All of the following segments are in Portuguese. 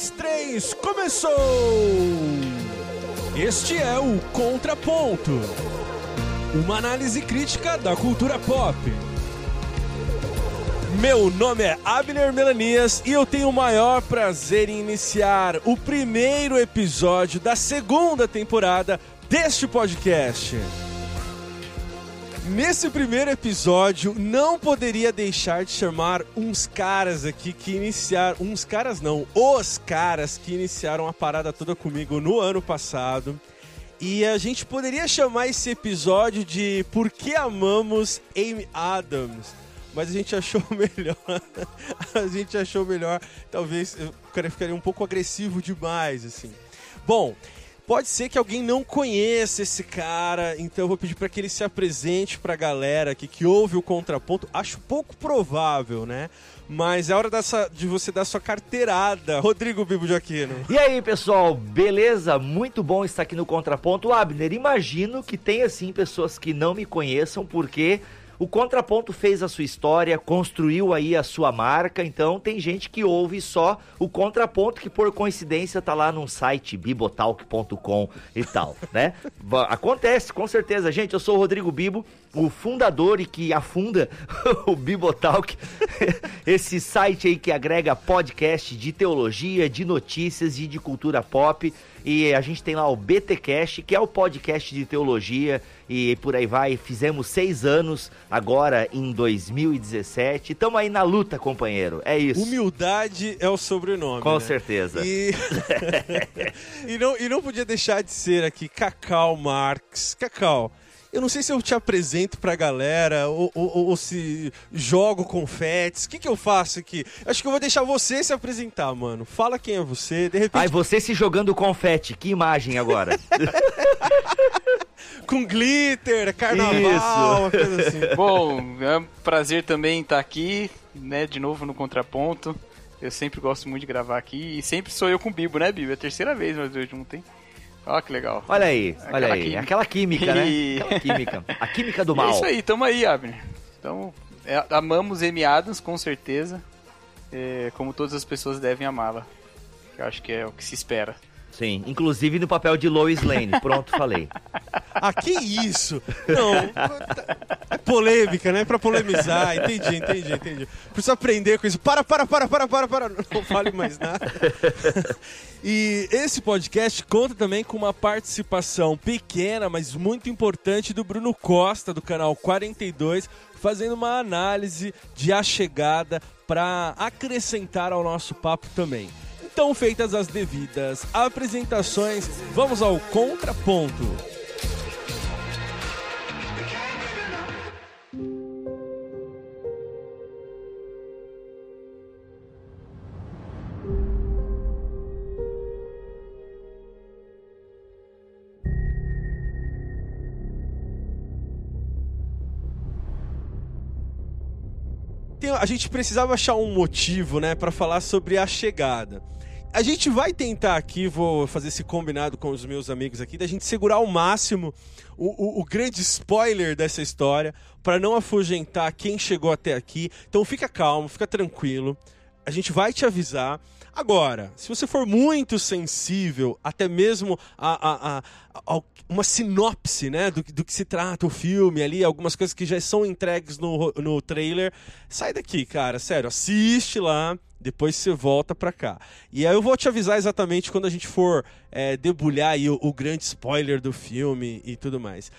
dois, três, começou! Este é o Contraponto uma análise crítica da cultura pop. Meu nome é Abner Melanias e eu tenho o maior prazer em iniciar o primeiro episódio da segunda temporada deste podcast. Nesse primeiro episódio, não poderia deixar de chamar uns caras aqui que iniciaram. Uns caras não, os caras que iniciaram a parada toda comigo no ano passado. E a gente poderia chamar esse episódio de Por que amamos Amy Adams? Mas a gente achou melhor. a gente achou melhor. Talvez eu ficaria um pouco agressivo demais, assim. Bom, Pode ser que alguém não conheça esse cara, então eu vou pedir para que ele se apresente para a galera aqui que ouve o contraponto. Acho pouco provável, né? Mas é hora dessa, de você dar sua carteirada. Rodrigo Bibo de Aquino. E aí, pessoal, beleza? Muito bom estar aqui no Contraponto. Abner, imagino que tenha sim pessoas que não me conheçam, porque o Contraponto fez a sua história, construiu aí a sua marca, então tem gente que ouve só o Contraponto, que por coincidência tá lá num site bibotalk.com e tal, né? Acontece, com certeza. Gente, eu sou o Rodrigo Bibo, o fundador e que afunda o Bibotalk, esse site aí que agrega podcast de teologia, de notícias e de cultura pop. E a gente tem lá o BTcast, que é o podcast de teologia e por aí vai. Fizemos seis anos agora em 2017. Estamos aí na luta, companheiro. É isso. Humildade é o sobrenome. Com né? certeza. E... e, não, e não podia deixar de ser aqui Cacau Marx. Cacau. Eu não sei se eu te apresento pra galera ou, ou, ou se jogo confetes. O que, que eu faço aqui? Acho que eu vou deixar você se apresentar, mano. Fala quem é você, de repente. Ai, você se jogando confete. Que imagem agora? Com glitter, carnaval, Isso. coisa assim. Bom, é um prazer também estar aqui, né, de novo no Contraponto. Eu sempre gosto muito de gravar aqui e sempre sou eu com o Bibo, né, Bibo? É a terceira vez nós dois juntos, hein? Ó, que legal. Olha aí, Aquela olha aí. Química. Aquela química, né? Aquela química. A química do mal. É isso aí, tamo aí, Abner. Então, é, amamos Amy Adams, com certeza. É, como todas as pessoas devem amá-la. Eu acho que é o que se espera. Sim, inclusive no papel de Lois Lane. Pronto, falei. Ah, que isso? Não, é polêmica, né? Pra polemizar. Entendi, entendi, entendi. Preciso aprender com isso. Para, para, para, para, para, para. Não fale mais nada. E esse podcast conta também com uma participação pequena, mas muito importante do Bruno Costa, do canal 42, fazendo uma análise de A Chegada para acrescentar ao nosso papo também. Então, feitas as devidas apresentações, vamos ao contraponto. a gente precisava achar um motivo, né, para falar sobre a chegada. A gente vai tentar aqui, vou fazer esse combinado com os meus amigos aqui, da gente segurar ao máximo o, o, o grande spoiler dessa história, para não afugentar quem chegou até aqui. Então fica calmo, fica tranquilo. A gente vai te avisar. Agora, se você for muito sensível, até mesmo a, a, a, uma sinopse né, do, do, que se trata o filme ali, algumas coisas que já são entregues no, no trailer, sai daqui, cara, sério, assiste lá, depois você volta pra cá. E aí eu vou te avisar exatamente quando a gente for é, debulhar aí o, o grande spoiler do filme e tudo mais.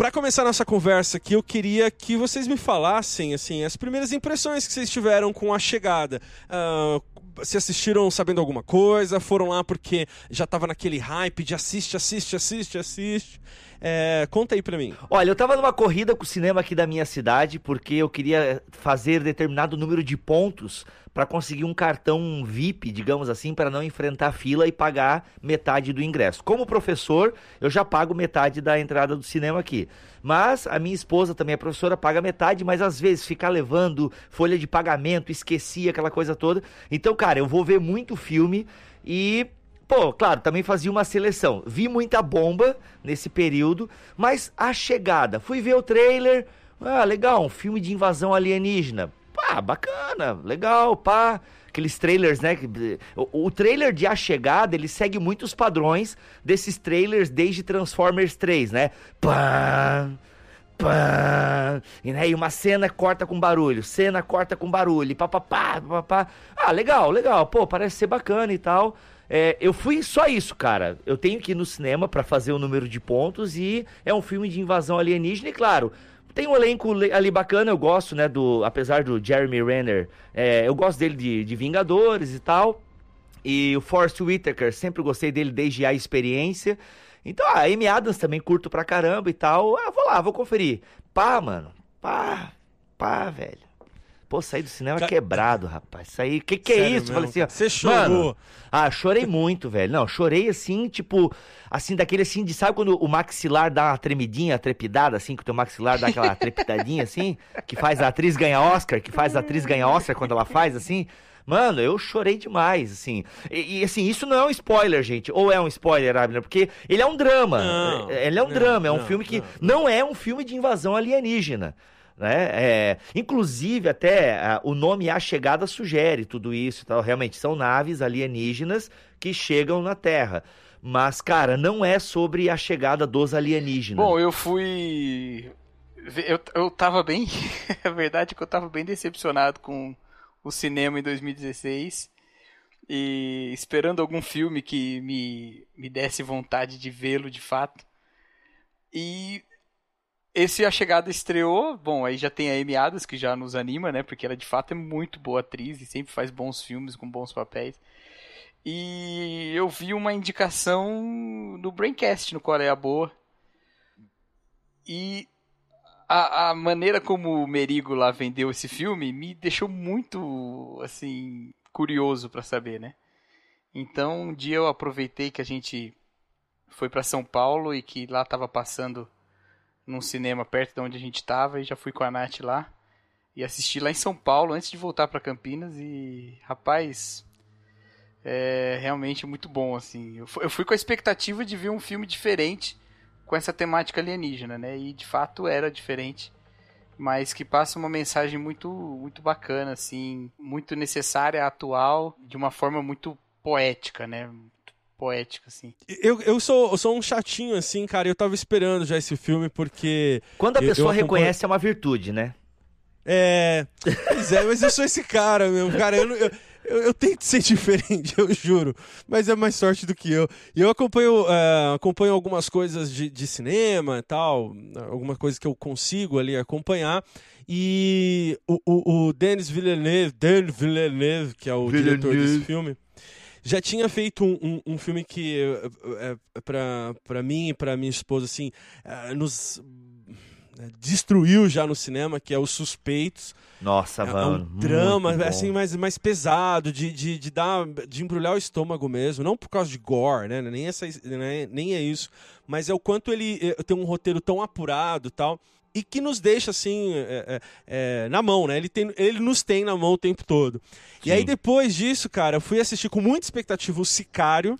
Para começar nossa conversa aqui, eu queria que vocês me falassem assim as primeiras impressões que vocês tiveram com a chegada. Uh, se assistiram sabendo alguma coisa, foram lá porque já tava naquele hype de assiste, assiste, assiste, assiste. É, conta aí pra mim. Olha, eu tava numa corrida com o cinema aqui da minha cidade porque eu queria fazer determinado número de pontos para conseguir um cartão VIP, digamos assim, para não enfrentar fila e pagar metade do ingresso. Como professor, eu já pago metade da entrada do cinema aqui. Mas a minha esposa também é professora, paga metade, mas às vezes ficar levando folha de pagamento, esquecia aquela coisa toda. Então, cara, eu vou ver muito filme e Pô, claro, também fazia uma seleção. Vi muita bomba nesse período, mas a chegada. Fui ver o trailer. Ah, legal, um filme de invasão alienígena pá, bacana, legal, pá. Aqueles trailers, né? O, o trailer de A Chegada, ele segue muitos padrões desses trailers desde Transformers 3, né? Pá, pá, e, né, e uma cena corta com barulho, cena corta com barulho, papapá, papapá. Ah, legal, legal, pô, parece ser bacana e tal. É, eu fui só isso, cara. Eu tenho que ir no cinema para fazer o número de pontos e é um filme de invasão alienígena e claro, tem um elenco ali bacana, eu gosto, né, do apesar do Jeremy Renner, é, eu gosto dele de, de Vingadores e tal. E o Forrest Whitaker, sempre gostei dele desde a experiência. Então, a Amy Adams também curto pra caramba e tal. Ah, vou lá, vou conferir. Pá, mano. Pá, pá, velho. Pô, saí do cinema Ca... quebrado, rapaz. Saí. Que que é Sério é isso? Falei assim, ó. Você chorou? Mano, ah, chorei muito, velho. Não, chorei assim, tipo, assim, daquele assim, de sabe quando o maxilar dá uma tremidinha, trepidada, assim, que o teu maxilar dá aquela trepidadinha, assim, que faz a atriz ganhar Oscar, que faz a atriz ganhar Oscar quando ela faz, assim. Mano, eu chorei demais, assim. E, e, assim, isso não é um spoiler, gente. Ou é um spoiler, Abner? Porque ele é um drama. Não, ele é um não, drama, é um não, filme que não é um filme de invasão alienígena. Né? É, inclusive, até a, o nome A Chegada sugere tudo isso. Então, realmente, são naves alienígenas que chegam na Terra. Mas, cara, não é sobre a chegada dos alienígenas. Bom, eu fui. Eu, eu tava bem. a verdade é que eu tava bem decepcionado com o cinema em 2016. E esperando algum filme que me, me desse vontade de vê-lo de fato. E esse A Chegada estreou, bom, aí já tem a Amy Adams, que já nos anima, né? Porque ela de fato é muito boa atriz e sempre faz bons filmes com bons papéis. E eu vi uma indicação no Braincast, no Qual é a Boa. E a, a maneira como o Merigo lá vendeu esse filme me deixou muito, assim, curioso para saber, né? Então, um dia eu aproveitei que a gente foi para São Paulo e que lá tava passando num cinema perto de onde a gente estava e já fui com a Nath lá. E assisti lá em São Paulo antes de voltar para Campinas. E rapaz é realmente muito bom assim. Eu fui, eu fui com a expectativa de ver um filme diferente com essa temática alienígena né? E de fato era diferente. Mas que passa uma mensagem muito muito bacana assim. Muito necessária atual de uma forma muito poética né poética, assim. Eu, eu, sou, eu sou um chatinho, assim, cara. Eu tava esperando já esse filme, porque. Quando a pessoa acompanho... reconhece, é uma virtude, né? É. Pois é, mas eu sou esse cara, meu. Cara, eu, eu, eu, eu, tento ser diferente, eu juro. Mas é mais sorte do que eu. E eu acompanho, uh, acompanho algumas coisas de, de cinema e tal, algumas coisas que eu consigo ali acompanhar. E o, o, o Denis Villeneuve, Denis Villeneuve, que é o Villeneuve. diretor desse filme já tinha feito um, um, um filme que, é, para mim e para minha esposa, assim, é, nos destruiu já no cinema, que é Os Suspeitos. Nossa, é, mano. É um drama, assim, mais, mais pesado, de, de, de, dar, de embrulhar o estômago mesmo. Não por causa de gore, né? Nem, essa, né? Nem é isso. Mas é o quanto ele tem um roteiro tão apurado tal e que nos deixa assim é, é, é, na mão, né? Ele, tem, ele nos tem na mão o tempo todo. Sim. E aí depois disso, cara, eu fui assistir com muita expectativa o Sicário,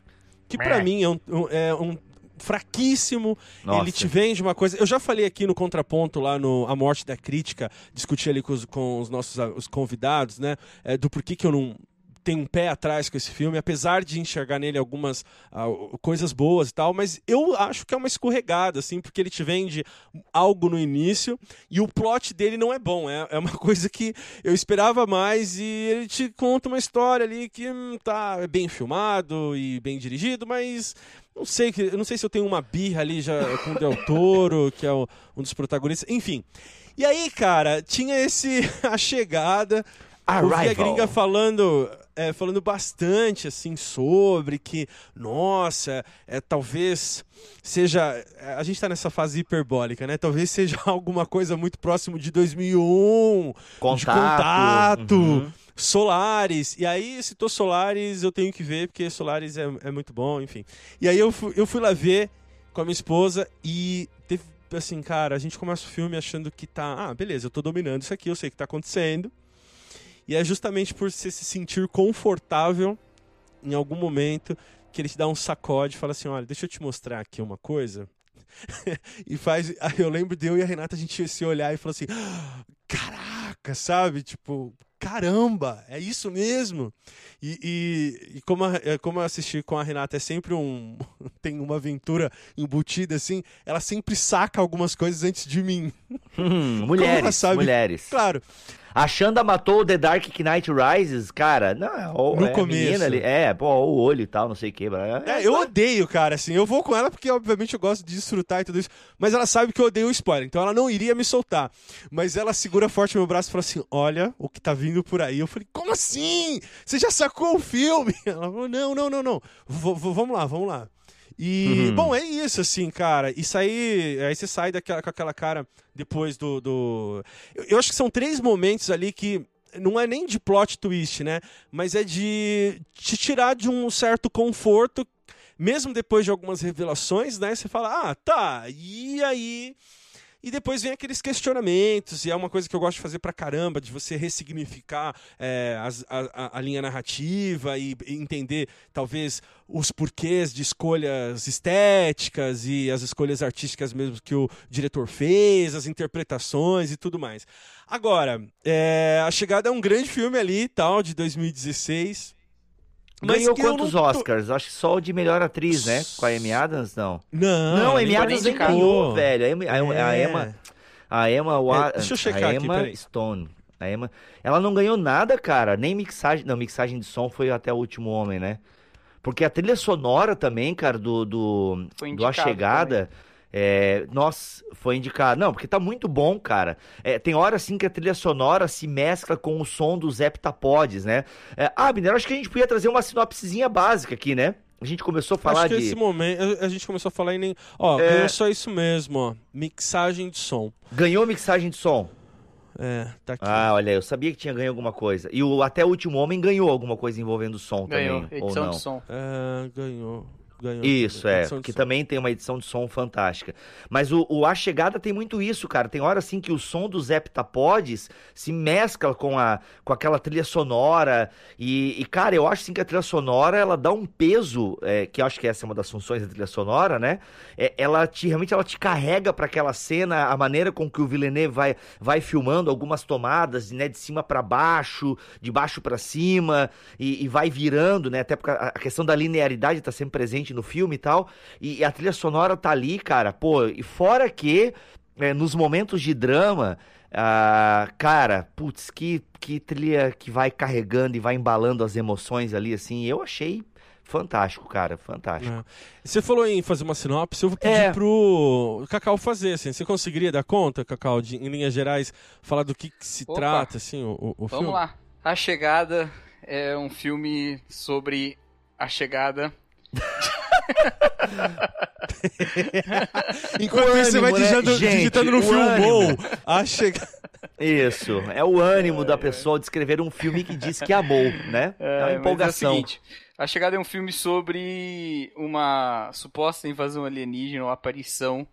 que para mim é um, um, é um fraquíssimo. Nossa. Ele te vende uma coisa. Eu já falei aqui no contraponto lá no A Morte da Crítica, discuti ali com os, com os nossos os convidados, né? É, do porquê que eu não tem um pé atrás com esse filme, apesar de enxergar nele algumas uh, coisas boas e tal, mas eu acho que é uma escorregada, assim, porque ele te vende algo no início e o plot dele não é bom. É, é uma coisa que eu esperava mais e ele te conta uma história ali que hum, tá bem filmado e bem dirigido, mas não sei, eu não sei se eu tenho uma birra ali já com o Del Toro, que é o, um dos protagonistas, enfim. E aí, cara, tinha esse a chegada, a gringa falando é, falando bastante assim sobre que, nossa, é, talvez seja. A gente está nessa fase hiperbólica, né? Talvez seja alguma coisa muito próximo de 2001, contato. de contato. Uhum. Solares, e aí citou Solares, eu tenho que ver, porque Solares é, é muito bom, enfim. E aí eu fui, eu fui lá ver com a minha esposa e teve, assim, cara, a gente começa o filme achando que tá, ah, beleza, eu tô dominando isso aqui, eu sei o que tá acontecendo. E é justamente por você se sentir confortável em algum momento que ele te dá um sacode e fala assim: olha, deixa eu te mostrar aqui uma coisa. e faz. Aí eu lembro de eu e a Renata, a gente se olhar e falar assim: caraca, saca, sabe? Tipo, caramba, é isso mesmo. E, e, e como, a, é, como eu assisti com a Renata, é sempre um. tem uma aventura embutida assim, ela sempre saca algumas coisas antes de mim. Hum, mulheres, mulheres. Claro. A Xanda matou The Dark Knight Rises, cara. Não, no é começo. Ali, é, pô, o olho e tal, não sei o que. É, eu odeio, cara, assim. Eu vou com ela porque, obviamente, eu gosto de desfrutar e tudo isso. Mas ela sabe que eu odeio o spoiler, então ela não iria me soltar. Mas ela segura forte meu braço e fala assim: Olha o que tá vindo por aí. Eu falei: Como assim? Você já sacou o filme? Ela falou: Não, não, não, não. V vamos lá, vamos lá. E, uhum. bom, é isso, assim, cara. Isso aí, aí você sai daquela, com aquela cara depois do. do... Eu, eu acho que são três momentos ali que não é nem de plot twist, né? Mas é de te tirar de um certo conforto, mesmo depois de algumas revelações, né? Você fala, ah, tá, e aí e depois vem aqueles questionamentos, e é uma coisa que eu gosto de fazer pra caramba, de você ressignificar é, as, a, a, linha narrativa e, e, entender, talvez, os porquês de escolhas estéticas e as escolhas artísticas mesmo que o diretor fez, as interpretações e tudo mais. Agora, é, A Chegada é um grande filme ali, tal, de 2016. Ganhou quantos não... Oscars? Acho que só o de melhor atriz, né? Com a Amy Adams, não. Não, não a Amy Adams nem ganhou, velho. A, Amy, a, a é. Emma. A Emma, é, deixa eu checar a Emma aqui, Stone. A Emma, ela não ganhou nada, cara. Nem mixagem. Não, mixagem de som foi até o último homem, né? Porque a trilha sonora também, cara, do, do, do A Chegada. Também é, nós foi indicado. Não, porque tá muito bom, cara. É, tem hora assim que a trilha sonora se mescla com o som dos heptapods, né? É, Abner, acho que a gente podia trazer uma sinopsezinha básica aqui, né? A gente começou a falar acho que de. Esse momento, a gente começou a falar em nem. Ó, é... ganhou só isso mesmo, ó. Mixagem de som. Ganhou mixagem de som. É, tá aqui. Ah, olha, eu sabia que tinha ganho alguma coisa. E o Até o Último Homem ganhou alguma coisa envolvendo som ganhou, também. Edição ou não? de som. É, ganhou ganhou. Isso, é. Que também tem uma edição de som fantástica. Mas o, o A Chegada tem muito isso, cara. Tem hora assim que o som dos heptapods se mescla com, a, com aquela trilha sonora. E, e, cara, eu acho assim que a trilha sonora ela dá um peso, é, que eu acho que essa é uma das funções da trilha sonora, né? É, ela te, realmente ela te carrega para aquela cena, a maneira com que o Villeneuve vai, vai filmando algumas tomadas, né? De cima para baixo, de baixo para cima, e, e, vai virando, né? Até porque a questão da linearidade tá sempre presente no filme e tal. E, a trilha sonora tá ali, cara, pô, e fora que é, nos momentos de drama. Ah, cara, putz, que, que trilha que vai carregando e vai embalando as emoções ali, assim. Eu achei fantástico, cara, fantástico. É. Você falou em fazer uma sinopse, eu vou pedir é. pro Cacau fazer, assim. Você conseguiria dar conta, Cacau, de, em linhas gerais, falar do que, que se Opa. trata, assim, o, o Vamos filme? Vamos lá. A Chegada é um filme sobre a chegada Enquanto isso, você vai digitando, Gente, digitando no filmou a chegar. Isso, é o ânimo da pessoa de escrever um filme que diz que amou, né? É, é uma empolgação. É seguinte, a Chegada é um filme sobre uma suposta invasão alienígena ou aparição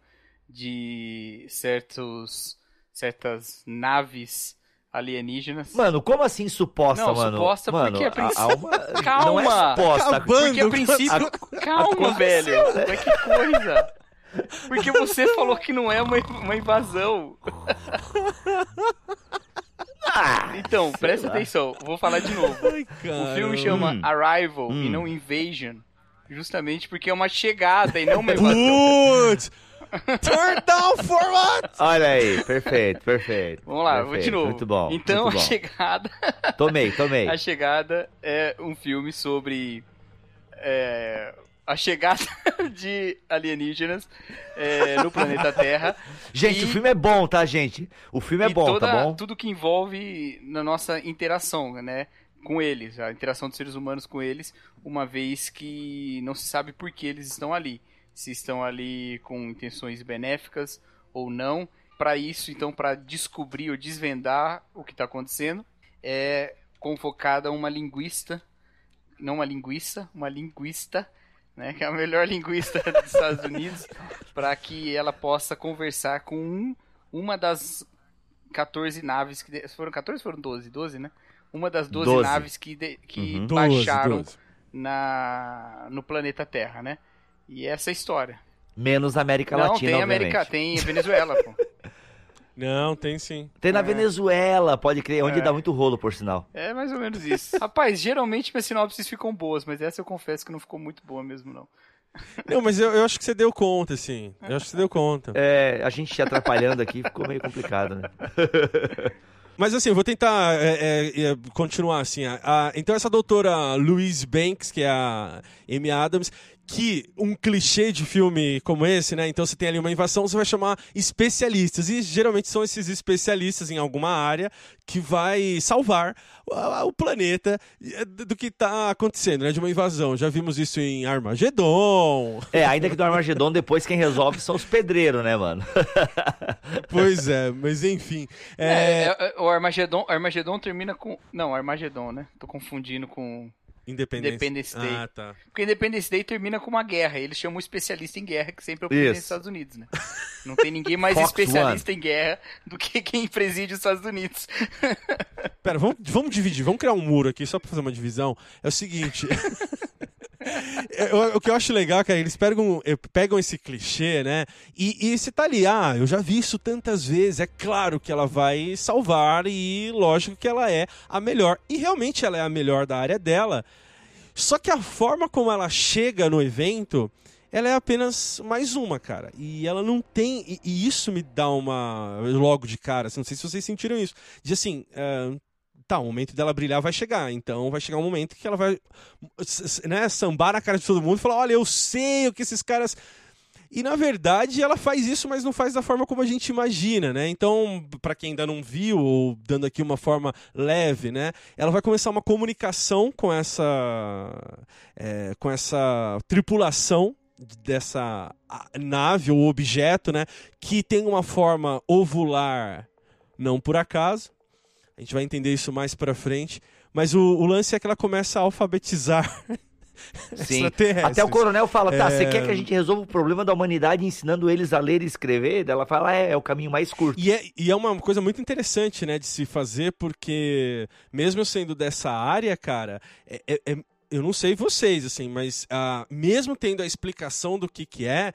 de certos, certas naves alienígenas. Mano, como assim suposta, não, mano? suposta mano, porque a princípio... Alma... Calma! Não é suposta. Acabando, porque a princípio... A... Calma, velho! Né? Mas que coisa! Porque você falou que não é uma, uma invasão. Ah, então, presta atenção, vou falar de novo. Ai, o filme chama hum. Arrival hum. e não Invasion. Justamente porque é uma chegada e não uma invasão. Putz! Turn down for what? Olha aí, perfeito, perfeito. Vamos lá, perfeito, vou de novo. Muito bom. Então, muito A bom. Chegada. Tomei, tomei. A Chegada é um filme sobre. É, a chegada de alienígenas é, no planeta Terra. Gente, e, o filme é bom, tá, gente? O filme é bom, tá toda, tá bom? Tudo que envolve na nossa interação, né? Com eles, a interação dos seres humanos com eles, uma vez que não se sabe por que eles estão ali se estão ali com intenções benéficas ou não. Para isso, então, para descobrir ou desvendar o que está acontecendo, é convocada uma linguista, não uma linguiça, uma linguista, né, que é a melhor linguista dos Estados Unidos, para que ela possa conversar com um, uma das 14 naves que foram 14 foram 12, 12, né? Uma das 12, 12. naves que de, que uhum. baixaram 12, 12. na no planeta Terra, né? E essa é a história. Menos América Não, Latina, tem América, tem Venezuela, pô. Não, tem sim. Tem na é. Venezuela, pode crer, onde é. dá muito rolo, por sinal. É mais ou menos isso. Rapaz, geralmente minhas sinopses ficam boas, mas essa eu confesso que não ficou muito boa mesmo, não. Não, mas eu, eu acho que você deu conta, assim. Eu acho que você deu conta. É, a gente te atrapalhando aqui ficou meio complicado, né? Mas assim, eu vou tentar é, é, é, continuar assim. A, a, então essa doutora Louise Banks, que é a Amy Adams, que um clichê de filme como esse, né? Então você tem ali uma invasão, você vai chamar especialistas. E geralmente são esses especialistas em alguma área que vai salvar o planeta eh, do que está acontecendo, né? De uma invasão. Já vimos isso em Armagedon. É, ainda que do Armagedon, depois quem resolve são os pedreiros, né, mano? pois é, mas enfim. É... É, é, o Armagedon, Armagedon termina com. Não, Armagedon, né? Tô confundindo com. Independence. Independence Day. Ah, tá. Porque Independence Day termina com uma guerra. Eles chamam um especialista em guerra, que sempre é o presidente dos Estados Unidos, né? Não tem ninguém mais especialista One. em guerra do que quem preside os Estados Unidos. Pera, vamos, vamos dividir. Vamos criar um muro aqui só pra fazer uma divisão. É o seguinte. o, que eu acho legal, cara, eles pegam, eh, pegam esse clichê, né? E, e você tá ali, ah, eu já vi isso tantas vezes, é claro que ela vai salvar e lógico que ela é a melhor. E realmente ela é a melhor da área dela. Só que a forma como ela chega no evento, ela é apenas mais uma, cara. E ela não tem. E, e isso me dá uma. Logo de cara, assim, não sei se vocês sentiram isso. De assim, uh, tá, o momento dela brilhar vai chegar. Então vai chegar um momento que ela vai né, sambar na cara de todo mundo e falar: olha, eu sei o que esses caras. E na verdade ela faz isso, mas não faz da forma como a gente imagina, né? Então, para quem ainda não viu, ou dando aqui uma forma leve, né? Ela vai começar uma comunicação com essa, é, com essa tripulação dessa nave ou objeto, né? Que tem uma forma ovular, não por acaso, a gente vai entender isso mais pra frente. Mas o, o lance é que ela começa a alfabetizar Sim. Até o coronel fala, tá, você é... quer que a gente resolva o problema da humanidade ensinando eles a ler e escrever? Ela fala, é, é o caminho mais curto. E é, e é uma coisa muito interessante, né, de se fazer, porque mesmo eu sendo dessa área, cara, é, é, é eu não sei vocês, assim, mas uh, mesmo tendo a explicação do que que é,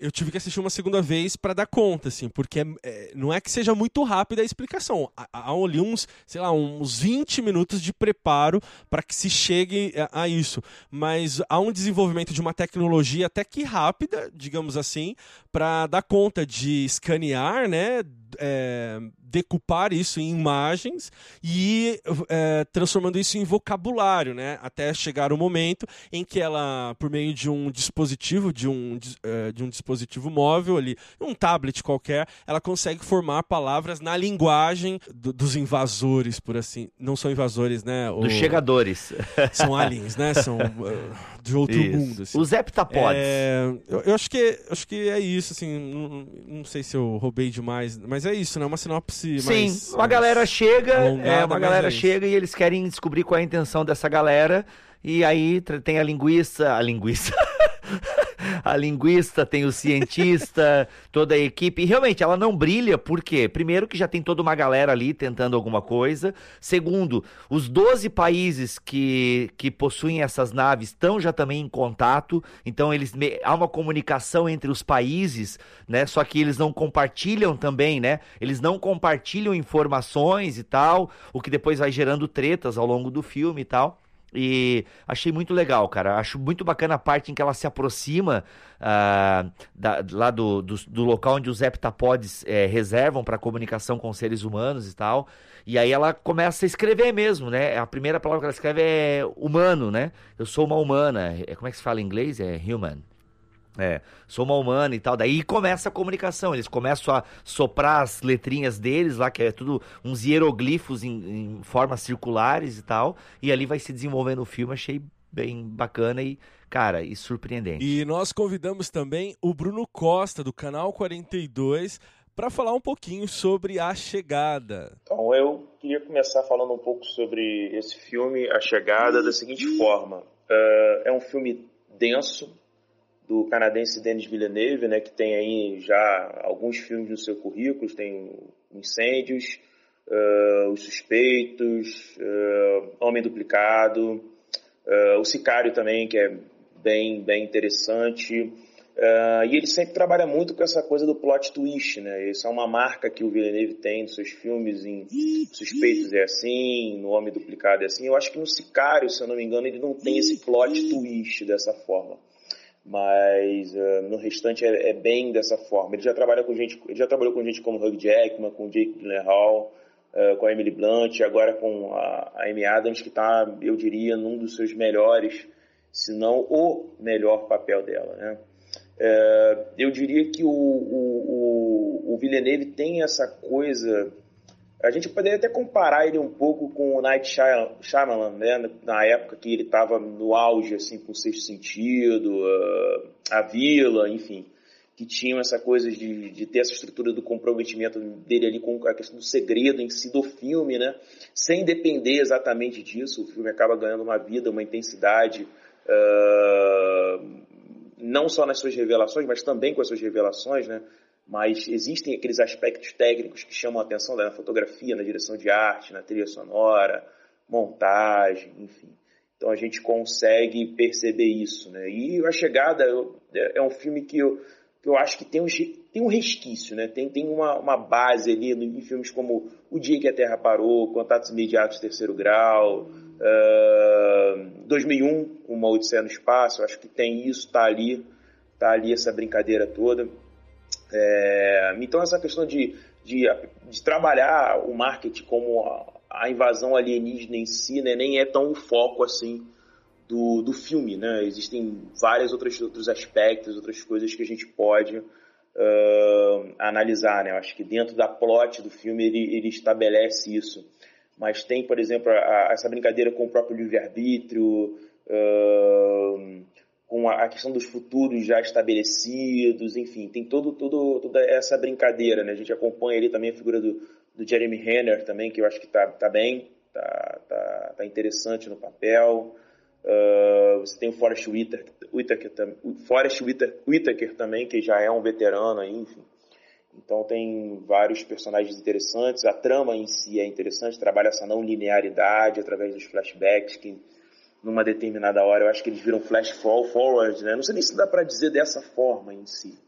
eu tive que assistir uma segunda vez para dar conta, assim, porque é, é, não é que seja muito rápida a explicação. Há, há ali uns, sei lá, uns 20 minutos de preparo para que se chegue a, a, isso. Mas há um desenvolvimento de uma tecnologia até que rápida, digamos assim, para dar conta de escanear, né? É, decupar isso em imagens e é, transformando isso em vocabulário, né? Até chegar o momento em que ela, por meio de um dispositivo, de um, é, de um dispositivo móvel ali, um tablet qualquer, ela consegue formar palavras na linguagem do, dos invasores, por assim. Não são invasores, né? Dos chegadores. São aliens, né? São uh, de outro isso. mundo. Assim. Os heptapods. É, eu, eu, acho que acho que é isso, assim. Não, não sei se eu roubei demais, mas é isso, né? Uma sinopse Sim, mais, uma mais galera chega, é, uma galera é chega e eles querem descobrir qual é a intenção dessa galera. E aí tem a linguiça, a linguiça. a linguista, tem o cientista, toda a equipe. E realmente ela não brilha, por quê? Primeiro, que já tem toda uma galera ali tentando alguma coisa. Segundo, os 12 países que, que possuem essas naves estão já também em contato. Então, eles há uma comunicação entre os países, né? Só que eles não compartilham também, né? Eles não compartilham informações e tal, o que depois vai gerando tretas ao longo do filme e tal. E achei muito legal, cara. Acho muito bacana a parte em que ela se aproxima uh, da, lá do, do, do, local onde os heptapods é, reservam para comunicação com seres humanos e tal. E aí ela começa a escrever mesmo, né? A primeira palavra que ela escreve é humano, né? Eu sou uma humana. É, como é que se fala em inglês? É human. É, sou uma humana e tal. Daí começa a comunicação. Eles começam a soprar as letrinhas deles lá, que é tudo uns hieroglifos em, em formas circulares e tal. E ali vai se desenvolvendo o filme. Achei bem bacana e, cara, e surpreendente. E nós convidamos também o Bruno Costa, do canal 42, para falar um pouquinho sobre A Chegada. Então, eu queria começar falando um pouco sobre esse filme, A Chegada, da seguinte forma: uh, é um filme denso do canadense Denis Villeneuve, né, que tem aí já alguns filmes no seu currículo, tem Incêndios, uh, Os Suspeitos, uh, Homem Duplicado, uh, O Sicário também, que é bem, bem interessante. E ele sempre trabalha muito com essa coisa do plot twist, né? Isso é uma marca que o Villeneuve tem nos seus filmes, em Suspeitos é assim, No Homem Duplicado é assim. Eu acho que no Sicário, se eu não me engano, ele não tem esse plot twist dessa forma. Mas uh, no restante é, é, bem dessa forma. Ele já trabalha com gente, ele já trabalhou com gente como Hugh Jackman, com Jake Gyllenhaal, uh, com a Emily Blunt, agora com a, a Amy Adams, que está, eu diria, num dos seus melhores, se não o melhor papel dela, né? É, eu diria que o, o, o, o Villeneuve tem essa coisa. A gente poderia até comparar ele um pouco com o Night Shyamalan, né? Na época que ele estava no auge, assim, com o Sexto Sentido, uh, a Vila, enfim, que tinham essa coisa de, de ter essa estrutura do comprometimento dele ali com a questão do segredo em si do filme, né? Sem depender exatamente disso, o filme acaba ganhando uma vida, uma intensidade. Uh, não só nas suas revelações, mas também com as suas revelações, né? Mas existem aqueles aspectos técnicos que chamam a atenção na fotografia, na direção de arte, na trilha sonora, montagem, enfim. Então a gente consegue perceber isso, né? E A Chegada é um filme que eu, que eu acho que tem um, tem um resquício, né? Tem, tem uma, uma base ali em filmes como O Dia que a Terra Parou, Contatos Imediatos Terceiro Grau, Uh, 2001, Uma Odisseia no Espaço, acho que tem isso, tá ali, tá ali essa brincadeira toda. É, então essa questão de, de, de, trabalhar o marketing como a, a, invasão alienígena em si, né, nem é tão o foco assim do, do filme, né? Existem vários outros, outros aspectos, outras coisas que a gente pode uh, analisar, né? Eu acho que dentro da plot do filme ele, ele estabelece isso mas tem, por exemplo, a, a, essa brincadeira com o próprio livre-arbítrio, uh, com a, questão dos futuros já estabelecidos, enfim, tem todo, todo, toda essa brincadeira, né? A gente acompanha ali também a figura do, do Jeremy Renner também, que eu acho que tá, tá bem, tá, tá, tá interessante no papel. Uh, você tem o Forrest Whitaker, Whitaker, Forrest Whitaker, Whitaker também, que já é um veterano aí, enfim. Então tem vários personagens interessantes, a trama em si é interessante, trabalha essa não linearidade através dos flashbacks que numa determinada hora eu acho que eles viram flash forward, né? Não sei nem se dá para dizer dessa forma em si,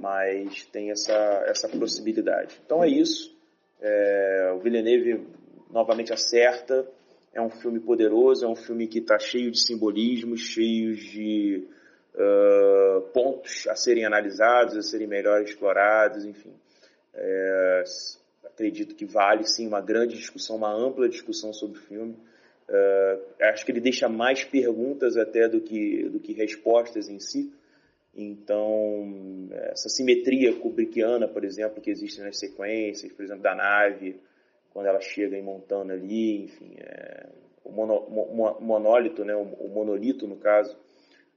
mas tem essa essa possibilidade. Então é isso. É, o Villeneuve novamente acerta. É um filme poderoso, é um filme que está cheio de simbolismos, cheio de uh, pontos a serem analisados, a serem melhor explorados, enfim. É, acredito que vale sim uma grande discussão, uma ampla discussão sobre o filme. Uh, acho que ele deixa mais perguntas até do que, do que respostas em si. Então, essa simetria kubrickiana, por exemplo, que existe nas sequências, por exemplo, da nave, quando ela chega em Montana ali, enfim, é, o mono, monólito, né, o monolito, no caso,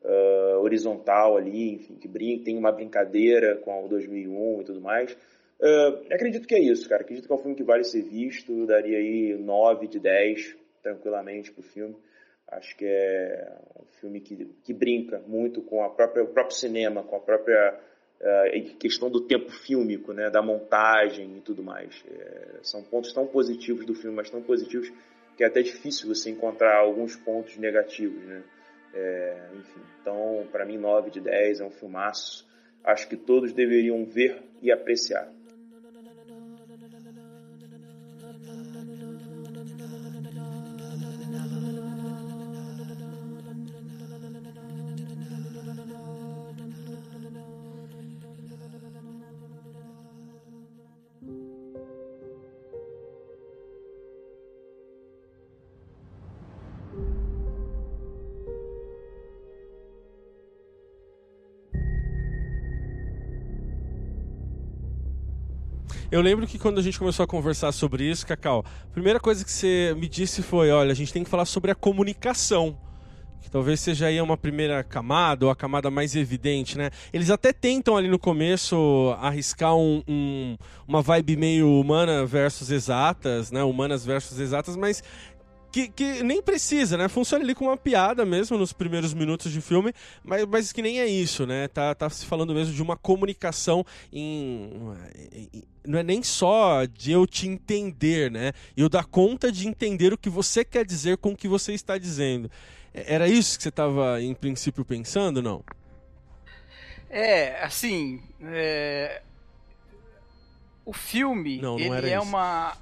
uh, horizontal ali, enfim, que brinca, tem uma brincadeira com o 2001 e tudo mais. Uh, acredito que é isso, cara. Acredito que é um filme que vale ser visto. Daria aí 9 de 10 tranquilamente pro filme. Acho que é um filme que, que brinca muito com a própria, o próprio cinema, com a própria uh, questão do tempo fílmico, né, da montagem e tudo mais. É, são pontos tão positivos do filme, mas tão positivos que é até difícil você encontrar alguns pontos negativos, né? É, enfim, então, para mim, 9 de 10 é um filmaço. Acho que todos deveriam ver e apreciar. Eu lembro que quando a gente começou a conversar sobre isso, Cacau, a primeira coisa que você me disse foi: olha, a gente tem que falar sobre a comunicação. Que talvez seja aí uma primeira camada, ou a camada mais evidente, né? Eles até tentam ali no começo arriscar um, um, uma vibe meio humana versus exatas, né? Humanas versus exatas, mas que, que, nem precisa, né? Funciona ali com uma piada mesmo nos primeiros minutos de filme, mas, mas que nem é isso, né? Tá, tá se falando mesmo de uma comunicação em, em, Não é nem só de eu te entender, né? E eu dar conta de entender o que você quer dizer com o que você está dizendo. É, era isso que você estava, em princípio, pensando, não? É, assim. É... O filme, Não, não ele era é isso. uma.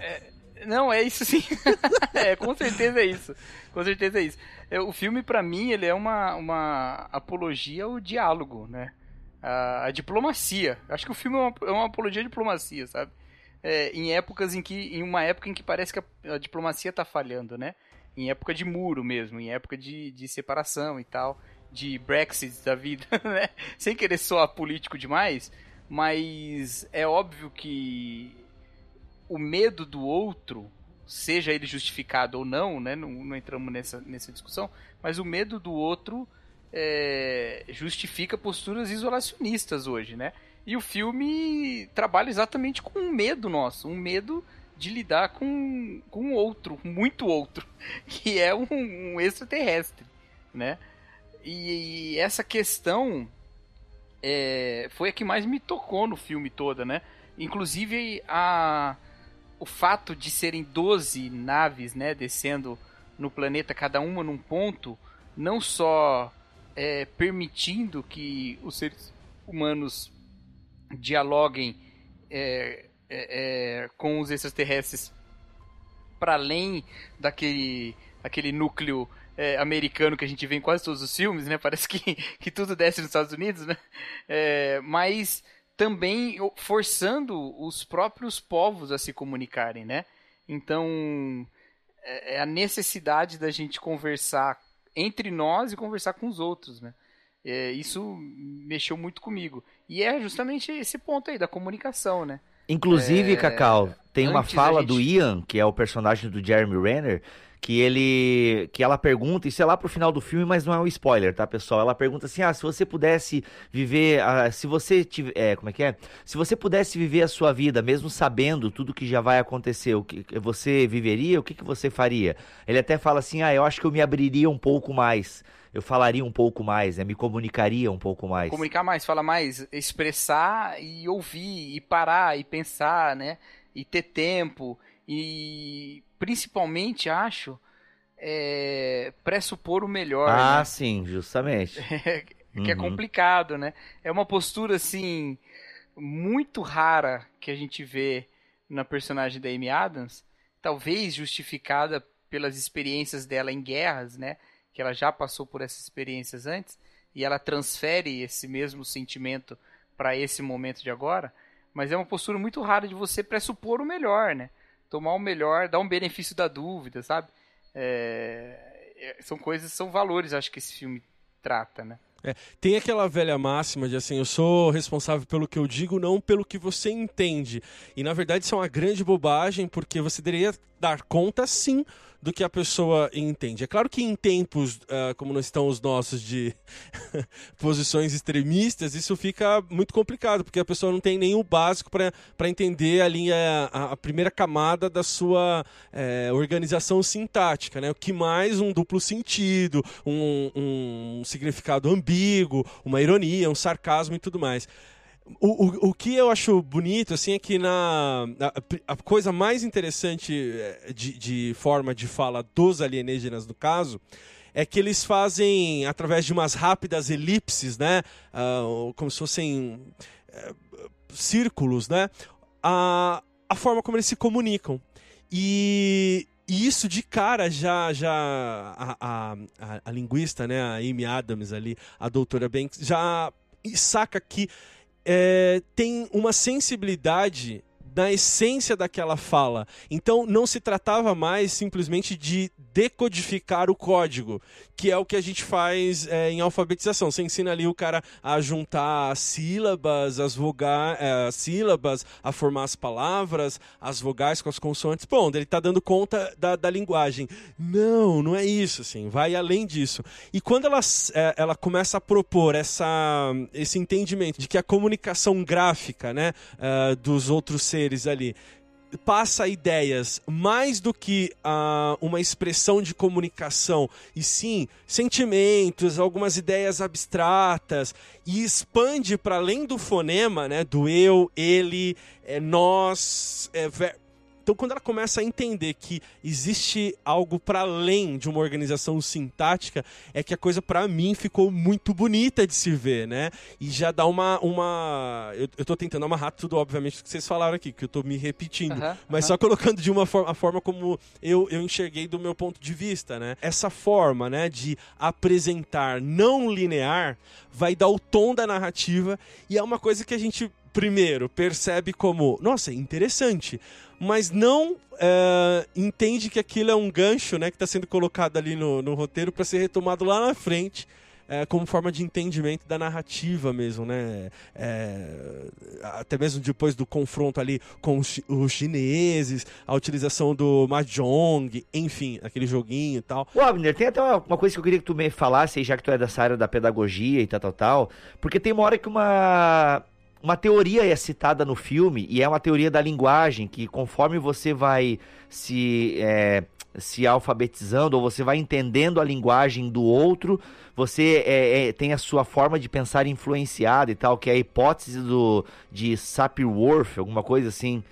é, Não, é isso sim. é, com certeza é isso. Com certeza é isso. É, O filme, pra mim, ele é uma, uma apologia ao diálogo, né? A, a diplomacia. Acho que o filme é uma, é uma apologia à diplomacia, sabe? É, em épocas em que. Em uma época em que parece que a, a diplomacia tá falhando, né? Em época de muro mesmo, em época de, de separação e tal, de Brexit da vida, né? Sem querer soar político demais, mas é óbvio que o medo do outro, seja ele justificado ou não, né? Não, não entramos nessa, nessa discussão, mas o medo do outro é, justifica posturas isolacionistas hoje, né? E o filme trabalha exatamente com um medo nosso, um medo de lidar com, com outro, muito outro, que é um, um extraterrestre, né? E, essa questão é, foi a que mais me tocou no filme toda, né? Inclusive a, o fato de serem 12 naves, né, descendo no planeta, cada uma num ponto, não só é, permitindo que os seres humanos dialoguem é, é, é, com os extraterrestres para além daquele, daquele núcleo é, americano que a gente vê em quase todos os filmes, né? Parece que, que tudo desce nos Estados Unidos, né? É, mas também forçando os próprios povos a se comunicarem, né? Então é a necessidade da gente conversar entre nós e conversar com os outros, né? É, isso mexeu muito comigo. E é justamente esse ponto aí da comunicação, né? Inclusive, É, Cacau, tem uma antes fala gente- do Ian, que é o personagem do Jeremy Renner, que ele que ela pergunta, isso é lá pro final do filme, mas não é um spoiler, tá, pessoal? Ela pergunta assim: "Ah, se você pudesse viver, ah, se você tiver, é, como é que é? Se você pudesse viver a sua vida mesmo sabendo tudo que já vai acontecer, o que você viveria? O que que você faria?" Ele até fala assim: "Ah, eu acho que eu me abriria um pouco mais. Eu falaria um pouco mais, né? Me comunicaria um pouco mais." Comunicar mais, falar mais, expressar e ouvir, e parar, e pensar, né? E ter tempo, e principalmente, acho, é, pressupor o melhor, Ah, né? sim, justamente. que é Uhum. complicado, né? É uma postura, assim, muito rara que a gente vê na personagem da Amy Adams, talvez justificada pelas experiências dela em guerras, né? Que ela já passou por essas experiências antes, e ela transfere esse mesmo sentimento para esse momento de agora, mas é uma postura muito rara de você pressupor o melhor, né? Tomar o melhor, dar um benefício da dúvida, sabe? É, é, são coisas, são valores, acho que esse filme trata, né? Tem aquela velha máxima de assim, eu sou responsável pelo que eu digo, não pelo que você entende. E na verdade isso é uma grande bobagem, porque você deveria dar conta sim do que a pessoa entende. É claro que em tempos ah, como nós estamos os nossos de posições extremistas, isso fica muito complicado, porque a pessoa não tem o básico para entender a, a- a primeira camada da sua eh, organização sintática, né? O que mais um duplo sentido, um, um significado ambíguo, uma ironia, um sarcasmo e tudo mais. O, o, o que eu acho bonito, assim, é que na, na- a coisa mais interessante eh, de, de forma de fala dos alienígenas, no caso, é que eles fazem, através de umas rápidas elipses, né? ah, como se fossem eh, círculos, né? A, a forma como eles se comunicam. E, e isso de cara já, já a, a, a, a linguista, né, a Amy Adams ali, a doutora Banks, já saca que é, tem uma sensibilidade na essência daquela fala. Então não se tratava mais simplesmente de decodificar o código, que é o que a gente faz é, em alfabetização. Você ensina ali o cara a juntar as sílabas, as vogais, as sílabas, a formar as palavras, as vogais com as consoantes. Bom, ele está dando conta da, da linguagem. Não, não é isso, assim, vai além disso. E quando ela, é, ela começa a propor essa, esse entendimento de que a comunicação gráfica né, uh, dos outros seres ali. Passa ideias mais do que uh, uma expressão de comunicação, e sim sentimentos, algumas ideias abstratas, e expande para além do fonema, né, do eu, ele, é, nós, é, ver... Então, quando ela começa a entender que existe algo para além de uma organização sintática, é que a coisa para mim ficou muito bonita de se ver, né? E já dá uma. uma... Eu, eu tô tentando amarrar tudo, obviamente, que vocês falaram aqui, que eu tô me repetindo, mas só colocando de uma forma, a forma como eu, eu enxerguei do meu ponto de vista, né? Essa forma, né, de apresentar não linear vai dar o tom da narrativa e é uma coisa que a gente primeiro percebe como, nossa, interessante, mas não é, entende que aquilo é um gancho né, que está sendo colocado ali no, no roteiro para ser retomado lá na frente. É, como forma de entendimento da narrativa mesmo, né? É, até mesmo depois do confronto ali com os, os, chineses, a utilização do Mahjong, enfim, aquele joguinho e tal. Ô, Abner, tem até uma, uma, coisa que eu queria que tu me falasse, já que tu é dessa área da pedagogia e tal, tal, tal, porque tem uma hora que uma uma teoria é citada no filme, e é uma teoria da linguagem, que conforme você vai se, é, se alfabetizando, ou você vai entendendo a linguagem do outro, você é, é, tem a sua forma de pensar influenciada e tal, que é a hipótese do, de Sapir-Whorf, alguma coisa assim.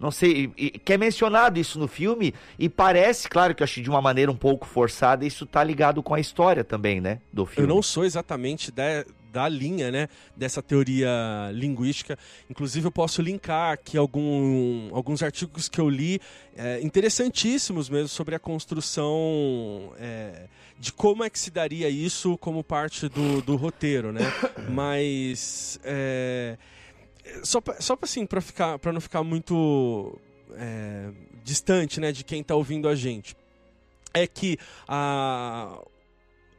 Não sei, que é mencionado isso no filme, e parece, claro que eu acho de uma maneira um pouco forçada, isso tá ligado com a história também, né, do filme. Eu não sou exatamente da, da linha, né, dessa teoria linguística. Inclusive, eu posso linkar aqui algum, alguns artigos que eu li, é, interessantíssimos mesmo, sobre a construção é, de como é que se daria isso como parte do, do roteiro, né? Mas, é, só para só assim, para ficar, para não ficar muito é, distante, né, de quem está ouvindo a gente, é que a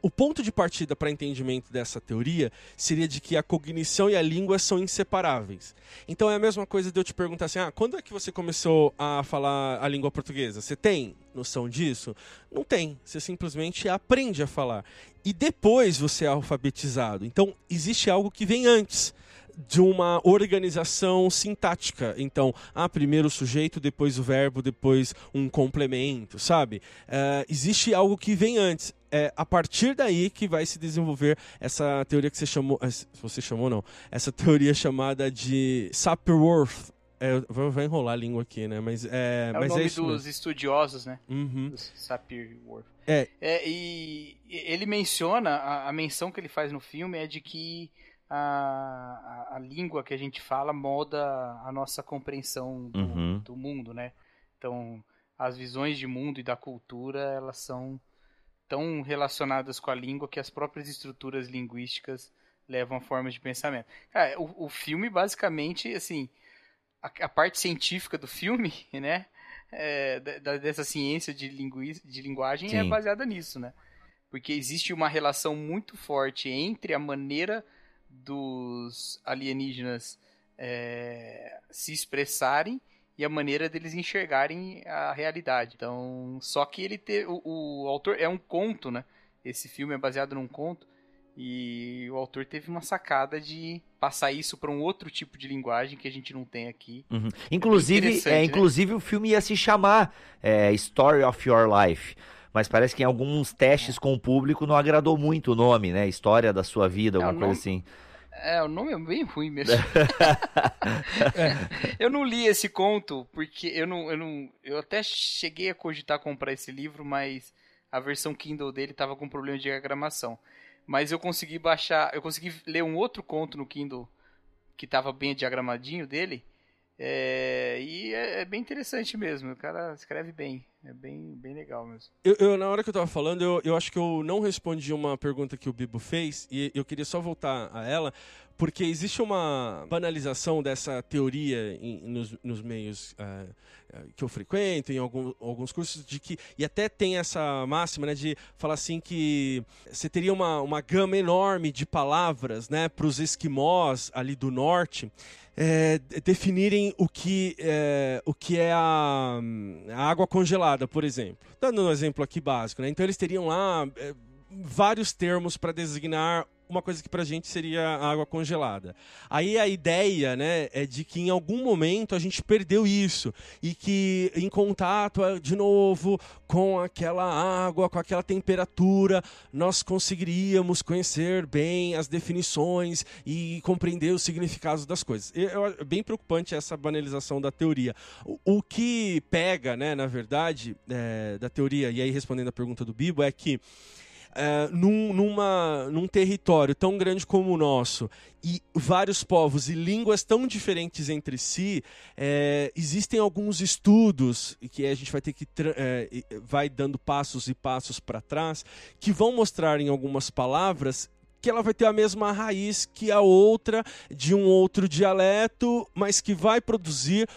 o ponto de partida para entendimento dessa teoria seria de que a cognição e a língua são inseparáveis. Então é a mesma coisa de eu te perguntar assim: ah, quando é que você começou a falar a língua portuguesa? Você tem noção disso? Não tem. Você simplesmente aprende a falar. E depois você é alfabetizado. Então existe algo que vem antes de uma organização sintática. Então, ah, primeiro o sujeito, depois o verbo, depois um complemento, sabe? Uh, existe algo que vem antes. É a partir daí que vai se desenvolver essa teoria que você chamou, eh, você chamou não, essa teoria chamada de Sapir-Whorf, é, vai enrolar a língua aqui, né? Mas é, é mas o nome é dos mesmo. estudiosos, né? Uhum. Sapir-Whorf. É. é. E ele menciona, a, a, menção que ele faz no filme é de que a, a, a, língua que a gente fala molda a nossa compreensão do, uhum. do, mundo, né? Então, as visões de mundo e da cultura, elas são tão relacionadas com a língua que as próprias estruturas linguísticas levam a formas de pensamento. Cara, o, o filme, basicamente, assim, a, a, parte científica do filme, né? É, da, dessa ciência de, lingui, de linguagem é Sim. é baseada nisso, né? Porque existe uma relação muito forte entre a maneira dos alienígenas é, se expressarem e a maneira deles enxergarem a realidade. Então, só que ele te, o, o autor é um conto, né? Esse filme é baseado num conto e o autor teve uma sacada de passar isso para um outro tipo de linguagem que a gente não tem aqui. Uhum. Inclusive, é, né? inclusive o filme ia se chamar é, Story of Your Life mas parece que em alguns testes com o público não agradou muito o nome, né? História da sua vida, alguma é, coisa assim. É, o nome é bem ruim mesmo. eu não li esse conto porque eu não, eu não, eu até cheguei a cogitar comprar esse livro, mas a versão Kindle dele tava com problema de diagramação. Mas eu consegui baixar, eu consegui ler um outro conto no Kindle que tava bem diagramadinho dele. É, e é, é, bem interessante mesmo. O cara escreve bem. É bem, bem legal mesmo. Eu, eu, na hora que eu tava falando, eu, eu acho que eu não respondi uma pergunta que o Bibo fez, e eu queria só voltar a ela, porque existe uma banalização dessa teoria em, nos, nos, meios uh, que eu frequento, em algum, alguns cursos, de que. E até tem essa máxima né, de falar assim que você teria uma, uma gama enorme de palavras né, para os esquimós ali do norte é, definirem o que, é, o que é a, a, água congelada, por exemplo. Dando um exemplo aqui básico, né? Então eles teriam lá é, vários termos para designar uma coisa que pra gente seria água congelada. Aí a ideia, né, é de que em algum momento a gente perdeu isso e que em contato eh, de novo com aquela água, com aquela temperatura, nós conseguiríamos conhecer bem as definições e compreender os significados das coisas. É bem preocupante essa banalização da teoria. O, que pega, né, na verdade, é, da teoria, e aí respondendo a pergunta do Bibo, é que é, num, numa, num território tão grande como o nosso e vários povos e línguas tão diferentes entre si, é, existem alguns estudos que a gente vai ter que é, vai dando passos e passos para trás que vão mostrar em algumas palavras que ela vai ter a mesma raiz que a outra de um outro dialeto, mas que vai produzir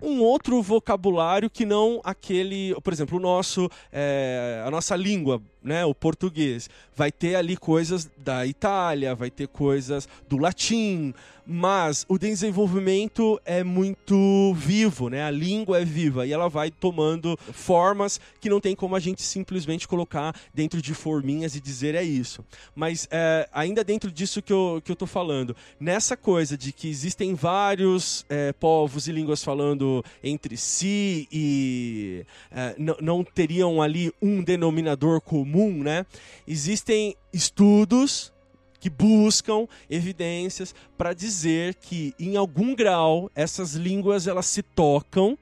um outro vocabulário que não aquele, por exemplo, o nosso, é, a nossa língua né, o português, vai ter ali coisas da Itália, vai ter coisas do latim, mas o desenvolvimento é muito vivo, né? A língua é viva e ela vai tomando formas que não tem como a gente simplesmente colocar dentro de forminhas e dizer é isso. Mas é, ainda dentro disso que eu, que eu tô falando, nessa coisa de que existem vários é, povos e línguas falando entre si e é, não teriam ali um denominador comum comum, né? Existem estudos que buscam evidências para dizer que em algum grau essas línguas elas se tocam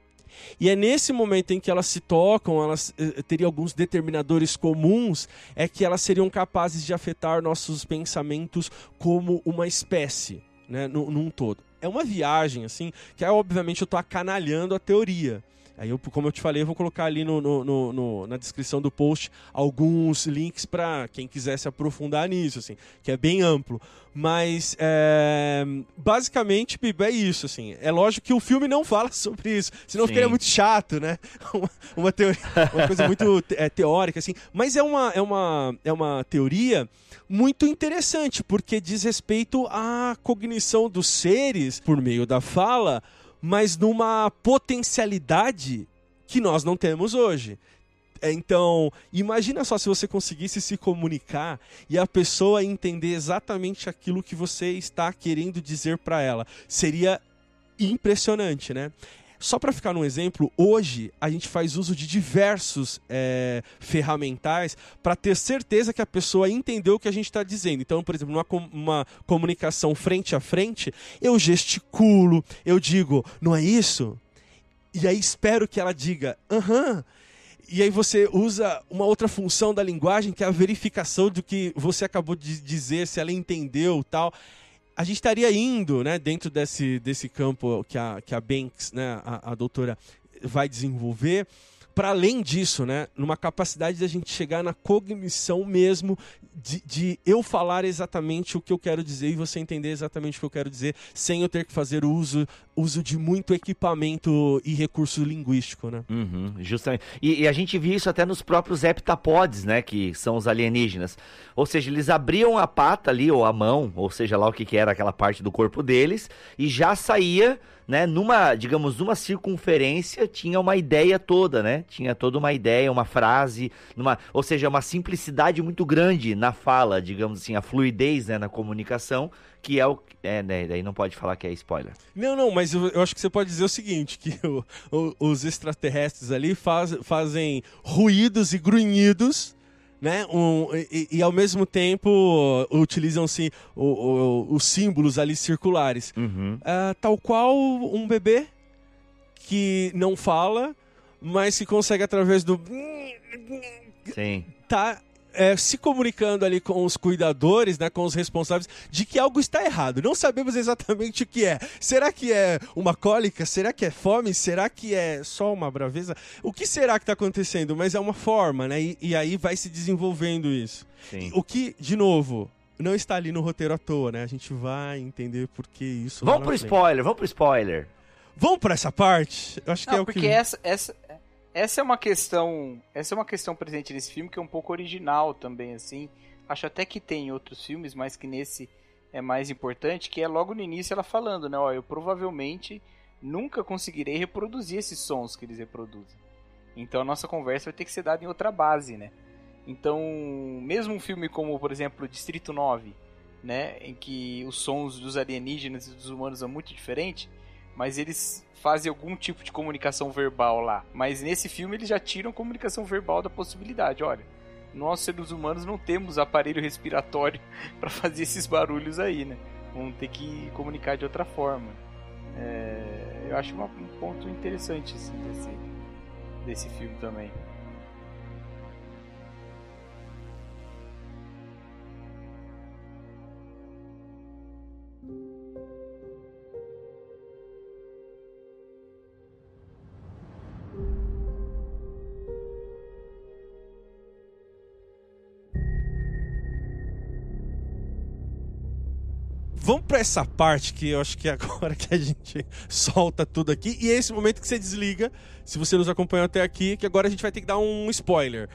e é nesse momento em que elas se tocam, elas eh, teriam alguns determinadores comuns, é que elas seriam capazes de afetar nossos pensamentos como uma espécie, né, num, num todo. É uma viagem, assim, que é, obviamente eu estou acanalhando a teoria. Aí, eu, como eu te falei, eu vou colocar ali no, no, no, na descrição do post alguns links para quem quiser se aprofundar nisso, assim, que é bem amplo. Mas, é, basicamente, Bibo, é isso, assim. É lógico que o filme não fala sobre isso, senão Sim. ficaria muito chato, né? Uma, uma, teoria, uma coisa muito é, teórica, assim. Mas é uma, é, uma, é uma teoria muito interessante, porque diz respeito à cognição dos seres por meio da fala, mas numa potencialidade que nós não temos hoje. É, então, imagina só se você conseguisse se comunicar e a pessoa entender exatamente aquilo que você está querendo dizer para ela. Seria impressionante, né? Só para ficar num exemplo, hoje a gente faz uso de diversos é, ferramentais para ter certeza que a pessoa entendeu o que a gente está dizendo. Então, por exemplo, numa com uma comunicação frente a frente, eu gesticulo, eu digo, não é isso? E aí espero que ela diga, aham. E aí você usa uma outra função da linguagem, que é a verificação do que você acabou de dizer, se ela entendeu tal a gente estaria indo, né, dentro desse, desse campo que a, que a Banks, né, a, a doutora, vai desenvolver, para além disso, né, numa capacidade da gente chegar na cognição mesmo de, de, eu falar exatamente o que eu quero dizer e você entender exatamente o que eu quero dizer, sem eu ter que fazer uso, uso de muito equipamento e recurso linguístico, né? Uhum, justamente. E, e, a gente viu isso até nos próprios heptapods, né, que são os alienígenas. Ou seja, eles abriam a pata ali, ou a mão, ou seja lá o que, que era aquela parte do corpo deles, e já saía né, numa, digamos, numa circunferência tinha uma ideia toda, né? Tinha toda uma ideia, uma frase, numa, ou seja, uma simplicidade muito grande na fala, digamos assim, a fluidez, né, na comunicação, que é o é, né, daí não pode falar que é spoiler. Não, não, mas eu, eu acho que você pode dizer o seguinte, que o, o, os extraterrestres ali faz, fazem ruídos e grunhidos né? Um, e, e, ao mesmo tempo utilizam-se os símbolos ali circulares. Uhum. Uh, tal qual um bebê que não fala, mas que consegue através do. Sim. Tá é, se comunicando ali com os cuidadores, né, com os responsáveis, de que algo está errado. Não sabemos exatamente o que é. Será que é uma cólica? Será que é fome? Será que é só uma braveza? O que será que está acontecendo? Mas é uma forma, né? E, e aí vai se desenvolvendo isso. Sim. O que, de novo, não está ali no roteiro à toa, né? A gente vai entender por que isso. Vamos pro frente. spoiler, vamos pro spoiler. Vamos para essa parte? Eu acho não, que é o porque que... essa, essa, essa é uma questão, essa é uma questão presente nesse filme que é um pouco original também assim. Acho até que tem outros filmes, mas que nesse é mais importante, que é logo no início ela falando, né, ó, eu provavelmente nunca conseguirei reproduzir esses sons que eles reproduzem. Então a nossa conversa vai ter que ser dada em outra base, né? Então, mesmo um filme como, por exemplo, Distrito 9, né, em que os sons dos alienígenas e dos humanos são muito diferentes, mas eles fazem algum tipo de comunicação verbal lá. Mas nesse filme eles já tiram comunicação verbal da possibilidade. Olha, nós seres humanos não temos aparelho respiratório para fazer esses barulhos aí, né? Vamos ter que comunicar de outra forma. É, eu acho um ponto interessante assim, desse, desse filme também. Vamos para essa parte que eu acho que é agora que a gente solta tudo aqui. E é esse momento que você desliga, se você nos acompanhou até aqui, que agora a gente vai ter que dar um spoiler.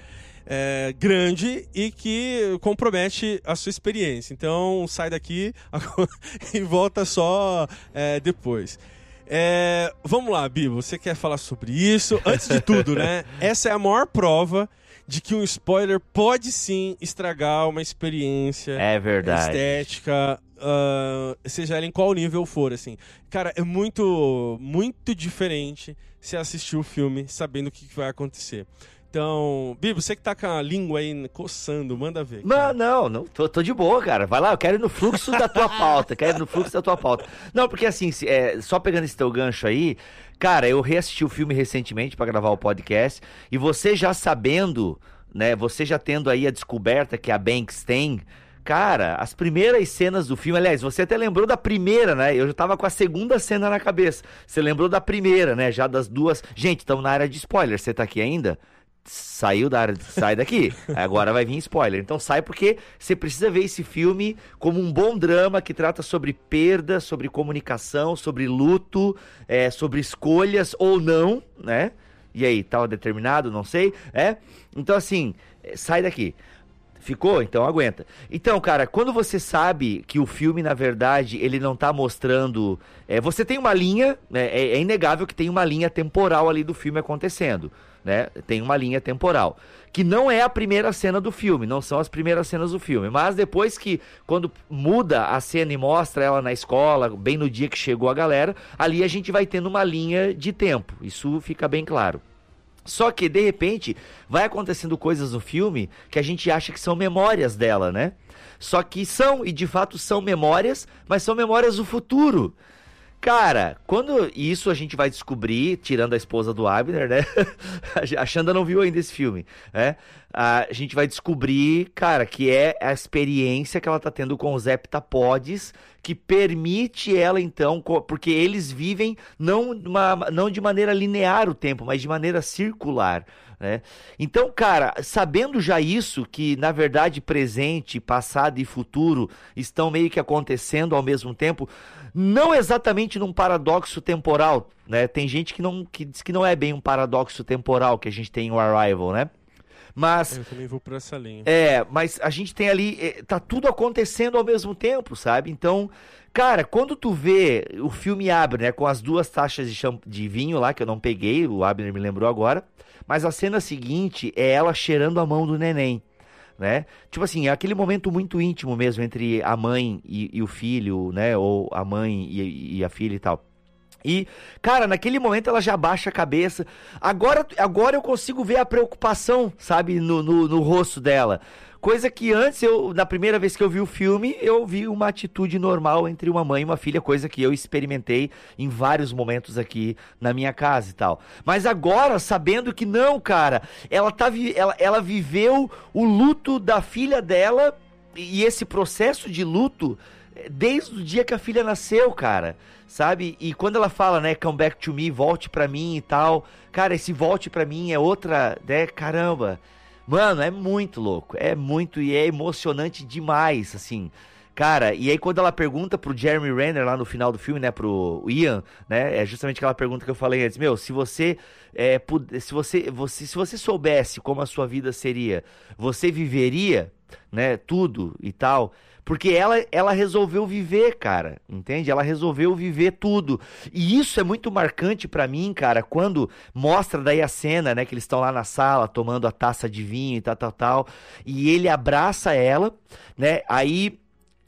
É, grande e que compromete a sua experiência. Então sai daqui e volta só é, depois. É, vamos lá, Bi, você quer falar sobre isso? Antes de tudo, né? Essa é a maior prova de que um spoiler pode sim estragar uma experiência é verdade. estética, uh, seja ela em qual nível for, assim. Cara, é muito, muito diferente se assistir o filme sabendo o que vai acontecer. Então, Bibo, você que tá com a língua aí coçando, manda ver. Não, não, não tô, tô, de boa, cara. Vai lá, eu quero ir no fluxo da tua pauta, quero ir no fluxo da tua pauta. Não, porque assim, é, só pegando esse teu gancho aí, cara, eu reassisti o filme recentemente para gravar o podcast, e você já sabendo, né, você já tendo aí a descoberta que a Banks tem, Cara, as primeiras cenas do filme, aliás, você até lembrou da primeira, né? Eu já tava com a segunda cena na cabeça. Você lembrou da primeira, né? Já das duas. Gente, estamos na área de spoiler. Você tá aqui ainda? Saiu da área, sai daqui. Agora vai vir spoiler. Então sai porque você precisa ver esse filme como um bom drama que trata sobre perda, sobre comunicação, sobre luto, é, sobre escolhas ou não, né? E aí, tava determinado? Não sei, é? Então assim, sai daqui. Ficou? Então aguenta. Então, cara, quando você sabe que o filme, na verdade, ele não tá mostrando. É, você tem uma linha, né, é, é, inegável que tem uma linha temporal ali do filme acontecendo. Né? Tem uma linha temporal. Que não é a primeira cena do filme, não são as primeiras cenas do filme. Mas depois que, quando muda a cena e mostra ela na escola, bem no dia que chegou a galera, ali a gente vai tendo uma linha de tempo. Isso fica bem claro. Só que, de repente, vai acontecendo coisas no filme que a gente acha que são memórias dela, né? Só que são, e de fato são memórias, mas são memórias do futuro. Cara, quando isso a gente vai descobrir, tirando a esposa do Abner, né? a Xanda não viu ainda esse filme, né? A gente vai descobrir, cara, que é a experiência que ela tá tendo com os heptapodes que permite ela então, porque eles vivem não, uma, não de maneira linear o tempo, mas de maneira circular. Né? Então, cara, sabendo já isso, que na verdade presente, passado e futuro estão meio que acontecendo ao mesmo tempo, não exatamente num paradoxo temporal, né? Tem gente que não que diz que não é bem um paradoxo temporal que a gente tem o Arrival, né? Mas. Eu também vou por essa linha. É, mas a gente tem ali. É, tá tudo acontecendo ao mesmo tempo, sabe? Então, cara, quando tu vê. O filme abre, né? Com as duas taxas de, de vinho lá, que eu não peguei, o Abner me lembrou agora. Mas a cena seguinte é ela cheirando a mão do neném. Né? Tipo assim, é aquele momento muito íntimo mesmo entre a mãe e, e o filho, né? Ou a mãe e, e a filha e tal. E, cara, naquele momento ela já baixa a cabeça. Agora, agora eu consigo ver a preocupação, sabe, no, no, no, rosto dela. Coisa que antes, eu, na primeira vez que eu vi o filme, eu vi uma atitude normal entre uma mãe e uma filha, coisa que eu experimentei em vários momentos aqui na minha casa e tal. Mas agora, sabendo que não, cara, ela, tá, ela, ela viveu o luto da filha dela e esse processo de luto desde o dia que a filha nasceu, cara sabe? E quando ela fala, né, come back to me, volte pra mim e tal, cara, esse volte pra mim é outra, né, caramba. Mano, é muito louco, é muito e é emocionante demais, assim. Cara, e aí quando ela pergunta pro Jeremy Renner lá no final do filme, né, pro Ian, né, é justamente aquela pergunta que eu falei antes, meu, se você é, se você, você se você soubesse como a sua vida seria, você viveria, né, tudo e tal. Porque ela, ela resolveu viver, cara, entende? Ela resolveu viver tudo. E isso é muito marcante para mim, cara, quando mostra daí a cena, né, que eles estão lá na sala tomando a taça de vinho e tal, tal, tal, e ele abraça ela, né? Aí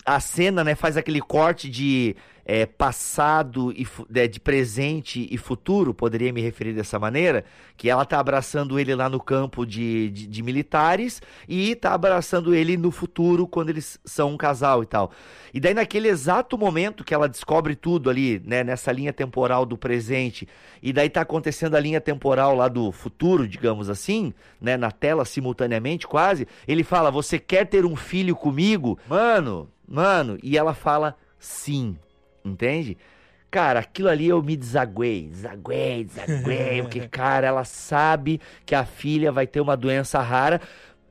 a cena, né, faz aquele corte de é, passado e de, de, presente e futuro, poderia me referir dessa maneira, que ela tá abraçando ele lá no campo de, de, de, militares e tá abraçando ele no futuro quando eles são um casal e tal. E daí naquele exato momento que ela descobre tudo ali, né, nessa linha temporal do presente, e daí tá acontecendo a linha temporal lá do futuro, digamos assim, né, na tela simultaneamente quase, ele fala: "Você quer ter um filho comigo?" Mano, mano, e ela fala: "Sim." Entende? Cara, aquilo ali eu me desaguei, desaguei, desaguei, porque, cara, ela sabe que a filha vai ter uma doença rara.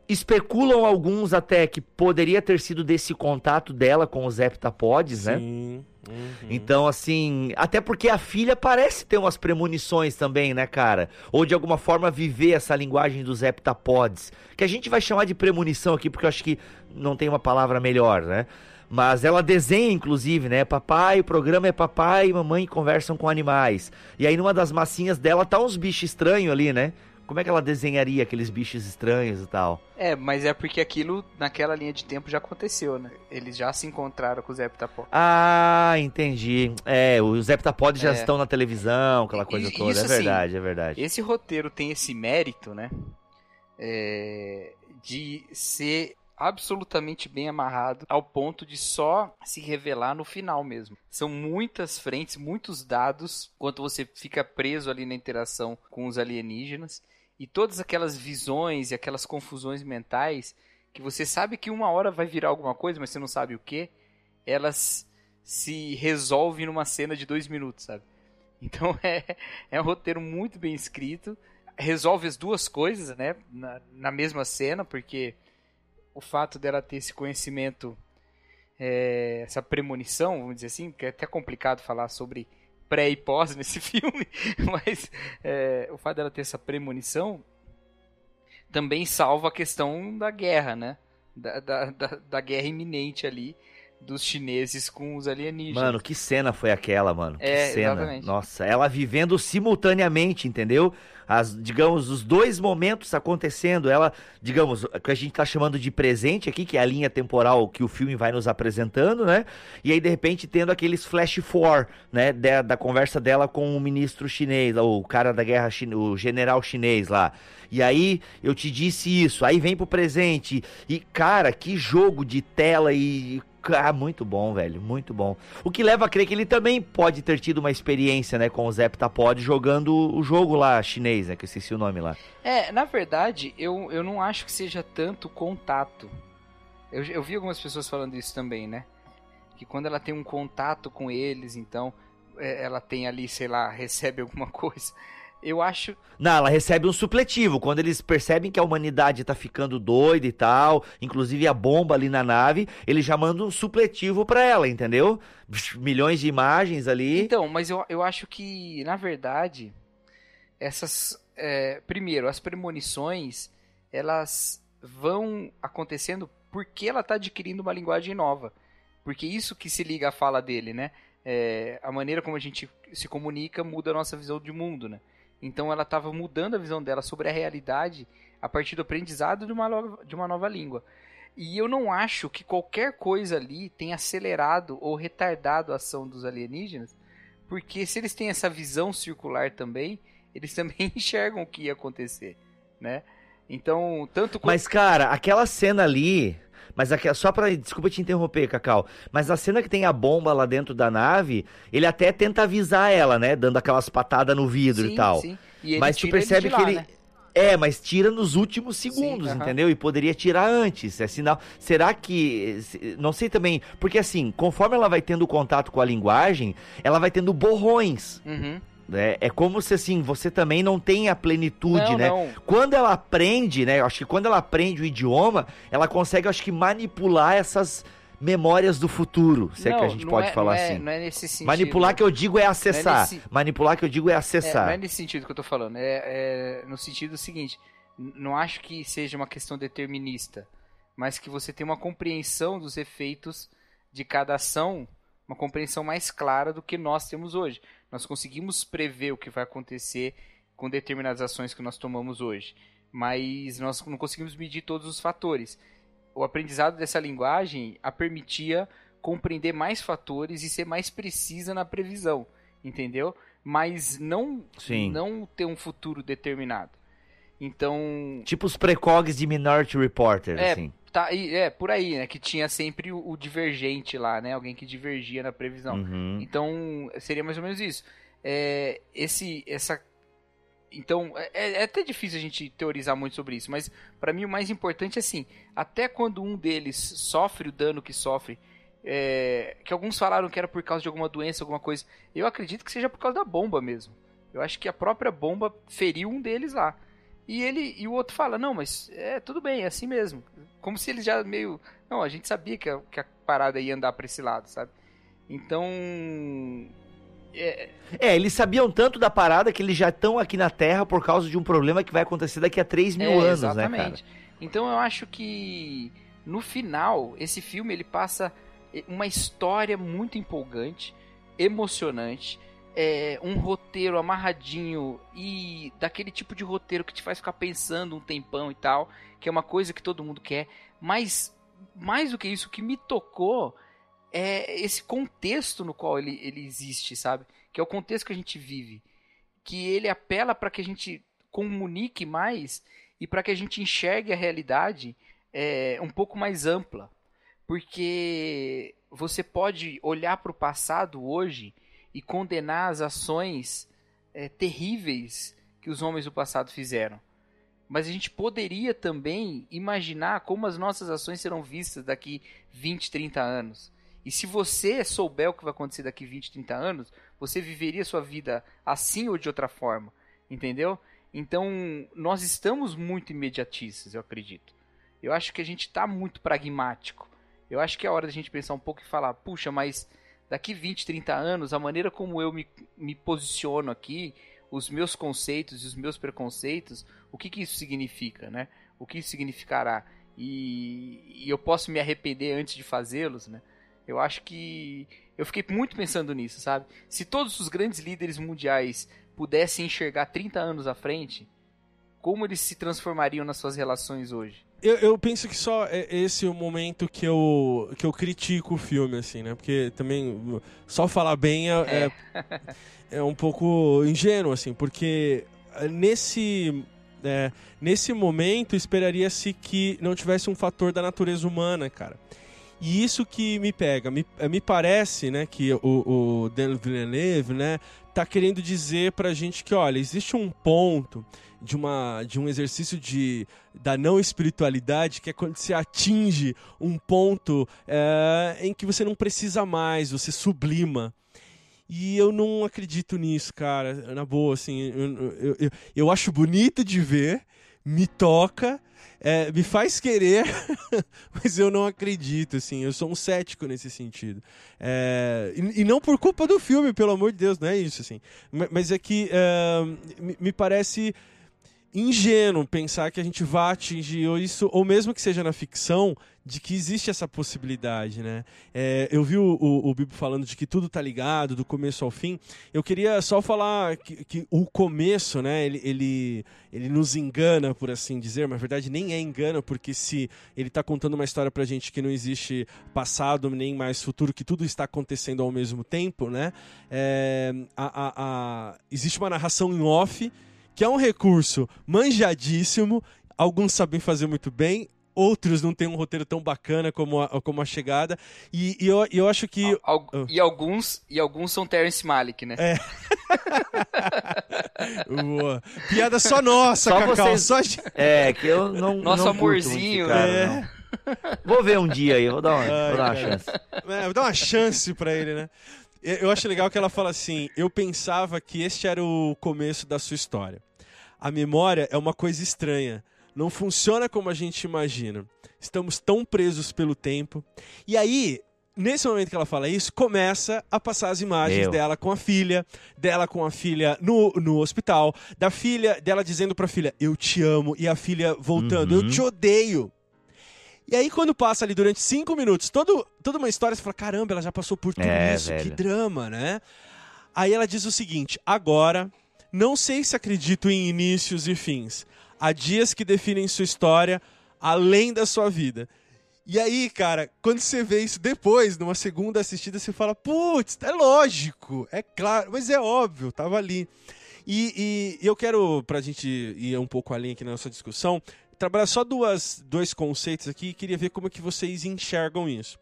Especulam alguns até que poderia ter sido desse contato dela com os heptapodes, né? Sim. Uhum. Então, assim, até porque a filha parece ter umas premonições também, né, cara? Ou de alguma forma viver essa linguagem dos heptapods, que a gente vai chamar de premonição aqui, porque eu acho que não tem uma palavra melhor, né? Mas ela desenha, inclusive, né? Papai, o programa é papai e mamãe conversam com animais. E aí, numa das massinhas dela, tá uns bichos estranhos ali, né? Como é que ela desenharia aqueles bichos estranhos e tal? É, mas é porque aquilo naquela linha de tempo já aconteceu, né? Eles já se encontraram com os heptapods. Ah, entendi. É, os heptapods é. já estão na televisão, aquela coisa toda. Isso, é verdade, assim, é verdade. Esse roteiro tem esse mérito, né? É, de ser absolutamente bem amarrado ao ponto de só se revelar no final mesmo. São muitas frentes, muitos dados, enquanto você fica preso ali na interação com os alienígenas e todas aquelas visões e aquelas confusões mentais que você sabe que uma hora vai virar alguma coisa, mas você não sabe o que, elas se resolvem numa cena de dois minutos, sabe? Então é, é um roteiro muito bem escrito, resolve as duas coisas, né, na, na mesma cena, porque o fato dela ter esse conhecimento, é, essa premonição, vamos dizer assim, que é até complicado falar sobre pré e pós nesse filme, mas é, o fato dela ter essa premonição também salva a questão da guerra, né? Da, da, da, da guerra iminente ali dos chineses com os alienígenas. Mano, que cena foi aquela, mano? Que é, cena. Exatamente. Nossa, ela vivendo simultaneamente, entendeu? As, digamos, os dois momentos acontecendo. Ela, digamos, o que a gente tá chamando de presente aqui, que é a linha temporal que o filme vai nos apresentando, né? E aí, de repente, tendo aqueles flash for, né? Da, da conversa dela com o ministro chinês, o cara da guerra, o general chinês lá. E aí, eu te disse isso. Aí vem pro presente. E, cara, que jogo de tela e ah, muito bom, velho, muito bom. O que leva a crer que ele também pode ter tido uma experiência, né, com o Zeptapod jogando o jogo lá chinês, né, que eu esqueci o nome lá. É, na verdade, eu, eu não acho que seja tanto contato. Eu, eu vi algumas pessoas falando isso também, né? Que quando ela tem um contato com eles, então é, ela tem ali, sei lá, recebe alguma coisa eu acho. Não, ela recebe um supletivo. Quando eles percebem que a humanidade tá ficando doida e tal, inclusive a bomba ali na nave, eles já mandam um supletivo para ela, entendeu? Milhões de imagens ali. Então, mas eu, eu acho que, na verdade, essas. É, primeiro, as premonições, elas vão acontecendo porque ela tá adquirindo uma linguagem nova. Porque isso que se liga à fala dele, né? É, a maneira como a gente se comunica muda a nossa visão de mundo, né? Então ela estava mudando a visão dela sobre a realidade a partir do aprendizado de uma, nova, de uma nova língua. E eu não acho que qualquer coisa ali tenha acelerado ou retardado a ação dos alienígenas, porque se eles têm essa visão circular também, eles também enxergam o que ia acontecer, né? Então, tanto Mas cara, aquela cena ali, mas aqui, só pra. Desculpa te interromper, Cacau. Mas a cena que tem a bomba lá dentro da nave, ele até tenta avisar ela, né? Dando aquelas patadas no vidro sim, e tal. Sim. E mas tu percebe lá, que ele. Né? É, mas tira nos últimos segundos, Sim, entendeu? E poderia tirar antes. É sinal. Será que. Não sei também. Porque assim, conforme ela vai tendo contato com a linguagem, ela vai tendo borrões. Uhum. É, é como se assim, você também não tem a plenitude, não, né? Não. Quando ela aprende, né? Eu acho que quando ela aprende o idioma, ela consegue, acho que, manipular essas memórias do futuro, se não, é que a gente pode é, falar é, assim. Não é nesse sentido. Manipular que eu digo é acessar. Nesse... Manipular que eu digo é acessar. não é nesse sentido que eu tô falando. É, é no sentido seguinte: não acho que seja uma questão determinista, mas que você tem uma compreensão dos efeitos de cada ação, uma compreensão mais clara do que nós temos hoje. Nós conseguimos prever o que vai acontecer com determinadas ações que nós tomamos hoje, mas nós não conseguimos medir todos os fatores. o aprendizado dessa linguagem a permitia compreender mais fatores e ser mais precisa na previsão, entendeu? Mas não, Sim. não ter um futuro determinado. Então, Tipo os precogs de Minority Reporter, É, assim. Tá, e- é por aí, né? Que tinha sempre o, o divergente lá, né? Alguém que divergia na previsão. Uhum. Então, seria mais ou menos isso. É, esse, essa. Então, é, é até difícil a gente teorizar muito sobre isso, mas pra mim o mais importante é assim: até quando um deles sofre o dano que sofre, é, que alguns falaram que era por causa de alguma doença, alguma coisa, eu acredito que seja por causa da bomba mesmo. Eu acho que a própria bomba feriu um deles lá. E ele e o outro fala: Não, mas é tudo bem, é assim mesmo. Como se eles já meio. Não, a gente sabia que a, que a parada ia andar pra esse lado, sabe? Então. É, É, eles sabiam tanto da parada que eles já estão aqui na Terra por causa de um problema que vai acontecer daqui a 3 mil é, anos, né, cara? exatamente. Então eu acho que no final esse filme ele passa uma história muito empolgante, emocionante, é, um roteiro amarradinho e daquele tipo de roteiro que te faz ficar pensando um tempão e tal, que é uma coisa que todo mundo quer. Mas mais do que isso, o que me tocou é esse contexto no qual ele, ele existe, sabe? Que é o contexto que a gente vive. Que ele apela para que a gente comunique mais e para que a gente enxergue a realidade é, um pouco mais ampla. Porque você pode olhar para o passado hoje e condenar as ações é, terríveis que os homens do passado fizeram. Mas a gente poderia também imaginar como as nossas ações serão vistas daqui 20, 30 anos. E se você souber o que vai acontecer daqui 20, 30 anos, você viveria sua vida assim ou de outra forma. Entendeu? Então, nós estamos muito imediatistas, eu acredito. Eu acho que a gente está muito pragmático. Eu acho que é hora da gente pensar um pouco e falar: puxa, mas daqui 20, 30 anos, a maneira como eu me, me posiciono aqui, os meus conceitos e os meus preconceitos, o que, que isso significa, né? O que isso significará? E, e eu posso me arrepender antes de fazê-los, né? Eu acho que eu fiquei muito pensando nisso, sabe? Se todos os grandes líderes mundiais pudessem enxergar 30 anos à frente, como eles se transformariam nas suas relações hoje? Eu, eu penso que só é esse o momento que eu, que eu critico o filme, assim, né? Porque também só falar bem é, é. é, é um pouco ingênuo, assim, porque nesse, é, nesse momento esperaria-se que não tivesse um fator da natureza humana, cara. E isso que me pega. Me, me parece, né, que o, o Villeneuve, né, tá querendo dizer pra gente que, olha, existe um ponto de, uma, de um exercício de, da não espiritualidade que é quando você atinge um ponto é, em que você não precisa mais, você sublima. E eu não acredito nisso, cara. Na boa, assim, eu, eu, eu, eu acho bonito de ver, me toca, é, me faz querer, mas eu não acredito, assim, eu sou um cético nesse sentido. É, e, e, não por culpa do filme, pelo amor de Deus, não é isso, assim. Mas é que é, me, me parece ingênuo pensar que a gente vai atingir isso, ou mesmo que seja na ficção, de que existe essa possibilidade, né? É, eu vi o, o, o, Bibo falando de que tudo tá ligado, do começo ao fim. Eu queria só falar que, que o começo, né? Ele, ele, ele nos engana, por assim dizer, mas na verdade nem é engano, porque se ele tá contando uma história pra gente que não existe passado nem mais futuro, que tudo está acontecendo ao mesmo tempo, né? É, a, a, a, existe uma narração em off que é um recurso manjadíssimo, alguns sabem fazer muito bem, outros não têm um roteiro tão bacana como a, como a chegada. E, e eu, eu acho que. Al, al, e, alguns, e alguns são Terence Malick, né? É. Boa. Piada só nossa, só Cacau. Vocês... Só... É, que eu não. Nosso não amorzinho, cara, é. Não. Vou ver um dia aí, vou dar uma, Ai, vou dar uma chance. É, vou dar uma chance pra ele, né? Eu acho legal que ela fala assim: eu pensava que este era o começo da sua história. A memória é uma coisa estranha. Não funciona como a gente imagina. Estamos tão presos pelo tempo. E aí, nesse momento que ela fala isso, começa a passar as imagens Meu. dela com a filha, dela com a filha no, no hospital, da filha, dela dizendo pra filha, eu te amo, e a filha voltando, Uhum. eu te odeio. E aí, quando passa ali durante cinco minutos, todo, toda uma história, você fala: caramba, ela já passou por tudo É, isso, que velho. drama, né? Aí ela diz o seguinte: agora, não sei se acredito em inícios e fins. Há dias que definem sua história além da sua vida. E aí, cara, quando você vê isso depois, numa segunda assistida, você fala, putz, é lógico, é claro, mas é óbvio, tava ali. E, e eu quero, pra gente ir um pouco além aqui na nossa discussão, trabalhar só duas, dois conceitos aqui e queria ver como é que vocês enxergam isso.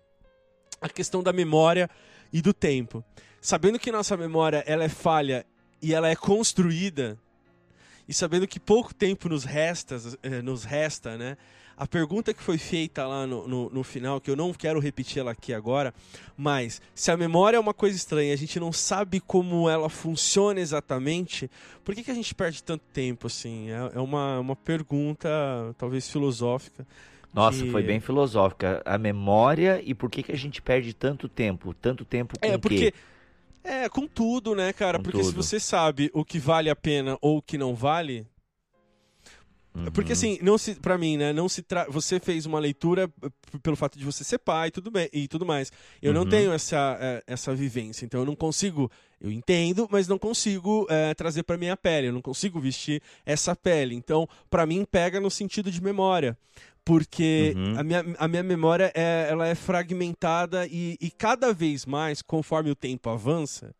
A questão da memória e do tempo. Sabendo que nossa memória ela é falha e ela é construída, e sabendo que pouco tempo nos resta, eh, nos resta, né? A pergunta que foi feita lá no, no, no, final, que eu não quero repetir ela aqui agora, mas se a memória é uma coisa estranha, a gente não sabe como ela funciona exatamente, por que, que a gente perde tanto tempo assim? É, é uma, uma pergunta talvez filosófica. Nossa, foi bem filosófica. A memória e por que, que a gente perde tanto tempo? Tanto tempo com É, porque. quê? É, com tudo, né, cara? Com porque se tudo. você sabe o que vale a pena ou o que não vale, Uhum. Porque assim, não se, para mim, né, não se tra... você fez uma leitura pelo fato de você ser pai e tudo bem e tudo mais. Eu não Uhum. tenho essa eh, essa vivência, então eu não consigo, eu entendo, mas não consigo eh, trazer para minha pele, eu não consigo vestir essa pele. Então, para mim pega no sentido de memória. Porque Uhum. a, minha, a minha memória é, ela é fragmentada e, e cada vez mais, conforme o tempo avança,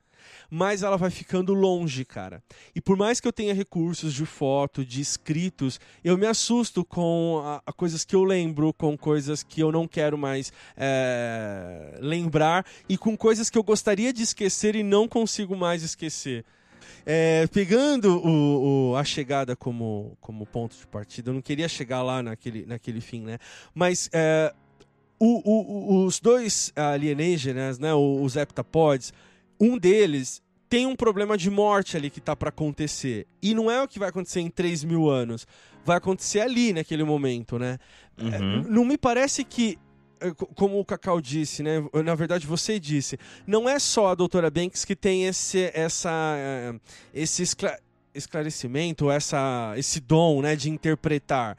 mais ela vai ficando longe, cara. E por mais que eu tenha recursos de foto, de escritos, eu me assusto com a, a coisas que eu lembro, com coisas que eu não quero mais é, lembrar e com coisas que eu gostaria de esquecer e não consigo mais esquecer. É, pegando o, o- a chegada como, como ponto de partida, eu não queria chegar lá naquele, naquele fim, né? Mas é, o- os dois alienígenas, né, o- os heptapods, um deles tem um problema de morte ali que tá para acontecer. E não é o que vai acontecer em 3 mil anos. Vai acontecer ali, naquele momento, né? É, Uhum. Não me parece que, como o Cacau disse, né? Na verdade, você disse, não é só a doutora Banks que tem esse, essa, é, esse escla- esclarecimento, essa, esse dom né, de interpretar.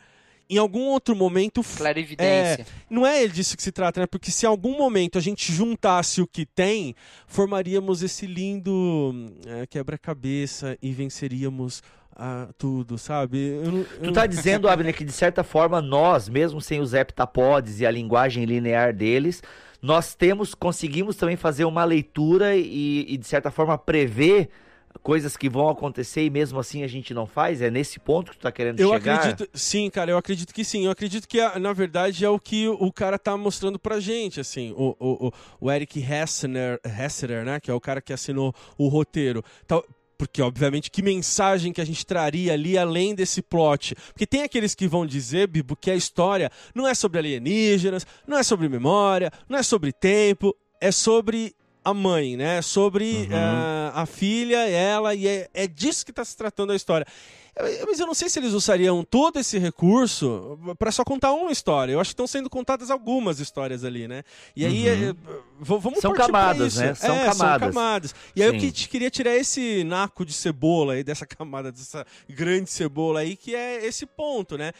Em algum outro momento, Clarividência. não é disso que se trata, né? Porque se em algum momento a gente juntasse o que tem, formaríamos esse lindo é, quebra-cabeça e venceríamos ah, tudo, sabe? Eu eu Tu tá dizendo, Abner, que de certa forma nós, mesmo sem os heptapods e a linguagem linear deles, nós temos, conseguimos também fazer uma leitura e, e, de certa forma prever coisas que vão acontecer e mesmo assim a gente não faz? É nesse ponto que tu tá querendo Eu chegar? acredito, sim, cara, eu acredito que sim. Eu acredito que, na verdade, é o que o cara tá mostrando pra gente, assim. O, o, o- Eric Hessener, Hessener, né, que é o cara que assinou o roteiro. Tal- porque, obviamente, que mensagem que a gente traria ali além desse plot? Porque tem aqueles que vão dizer, Bibo, que a história não é sobre alienígenas, não é sobre memória, não é sobre tempo, é sobre a mãe, né? Sobre Uhum. ah, a filha, ela, e é, é disso que está se tratando a história. Eu- Mas eu não sei se eles usariam todo esse recurso para só contar uma história. Eu acho que estão sendo contadas algumas histórias ali, né? E aí, Uhum. é, v- vamos São camadas, né? São É, camadas. São camadas. E aí eu Sim. que- queria tirar esse naco de cebola aí, dessa camada, dessa grande cebola aí, que é esse ponto, né?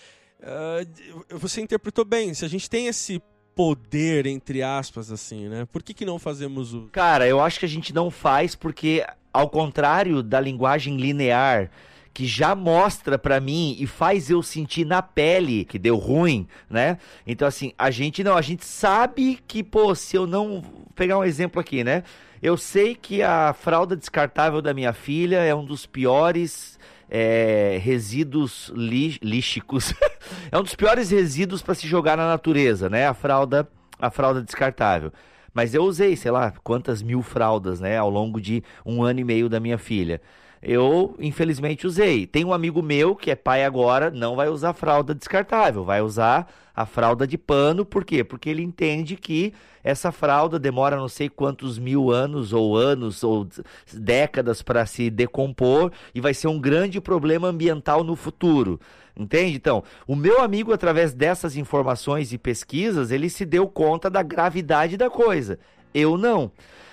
Ah, você interpretou bem. Se a gente tem esse poder, entre aspas, assim, né? Por que, que não fazemos o. Cara, eu acho que a gente não faz porque, ao contrário da linguagem linear, que já mostra pra mim e faz eu sentir na pele que deu ruim, né? Então, assim, a gente não, a gente sabe que, pô, se eu não. Vou pegar um exemplo aqui, né? Eu sei que a fralda descartável da minha filha é um dos piores. É, resíduos li- é um dos piores resíduos pra se jogar na natureza, né? A fralda, a fralda descartável. Mas eu usei, sei lá, quantas mil fraldas, né, ao longo de um ano e meio da minha filha. Eu, infelizmente, usei. Tem um amigo meu que é pai agora, não vai usar fralda descartável, vai usar a fralda de pano, por quê? Porque ele entende que essa fralda demora não sei quantos mil anos, ou anos, ou décadas para se decompor e vai ser um grande problema ambiental no futuro. Entende? Então, o meu amigo, através dessas informações e pesquisas, ele se deu conta da gravidade da coisa. Eu não.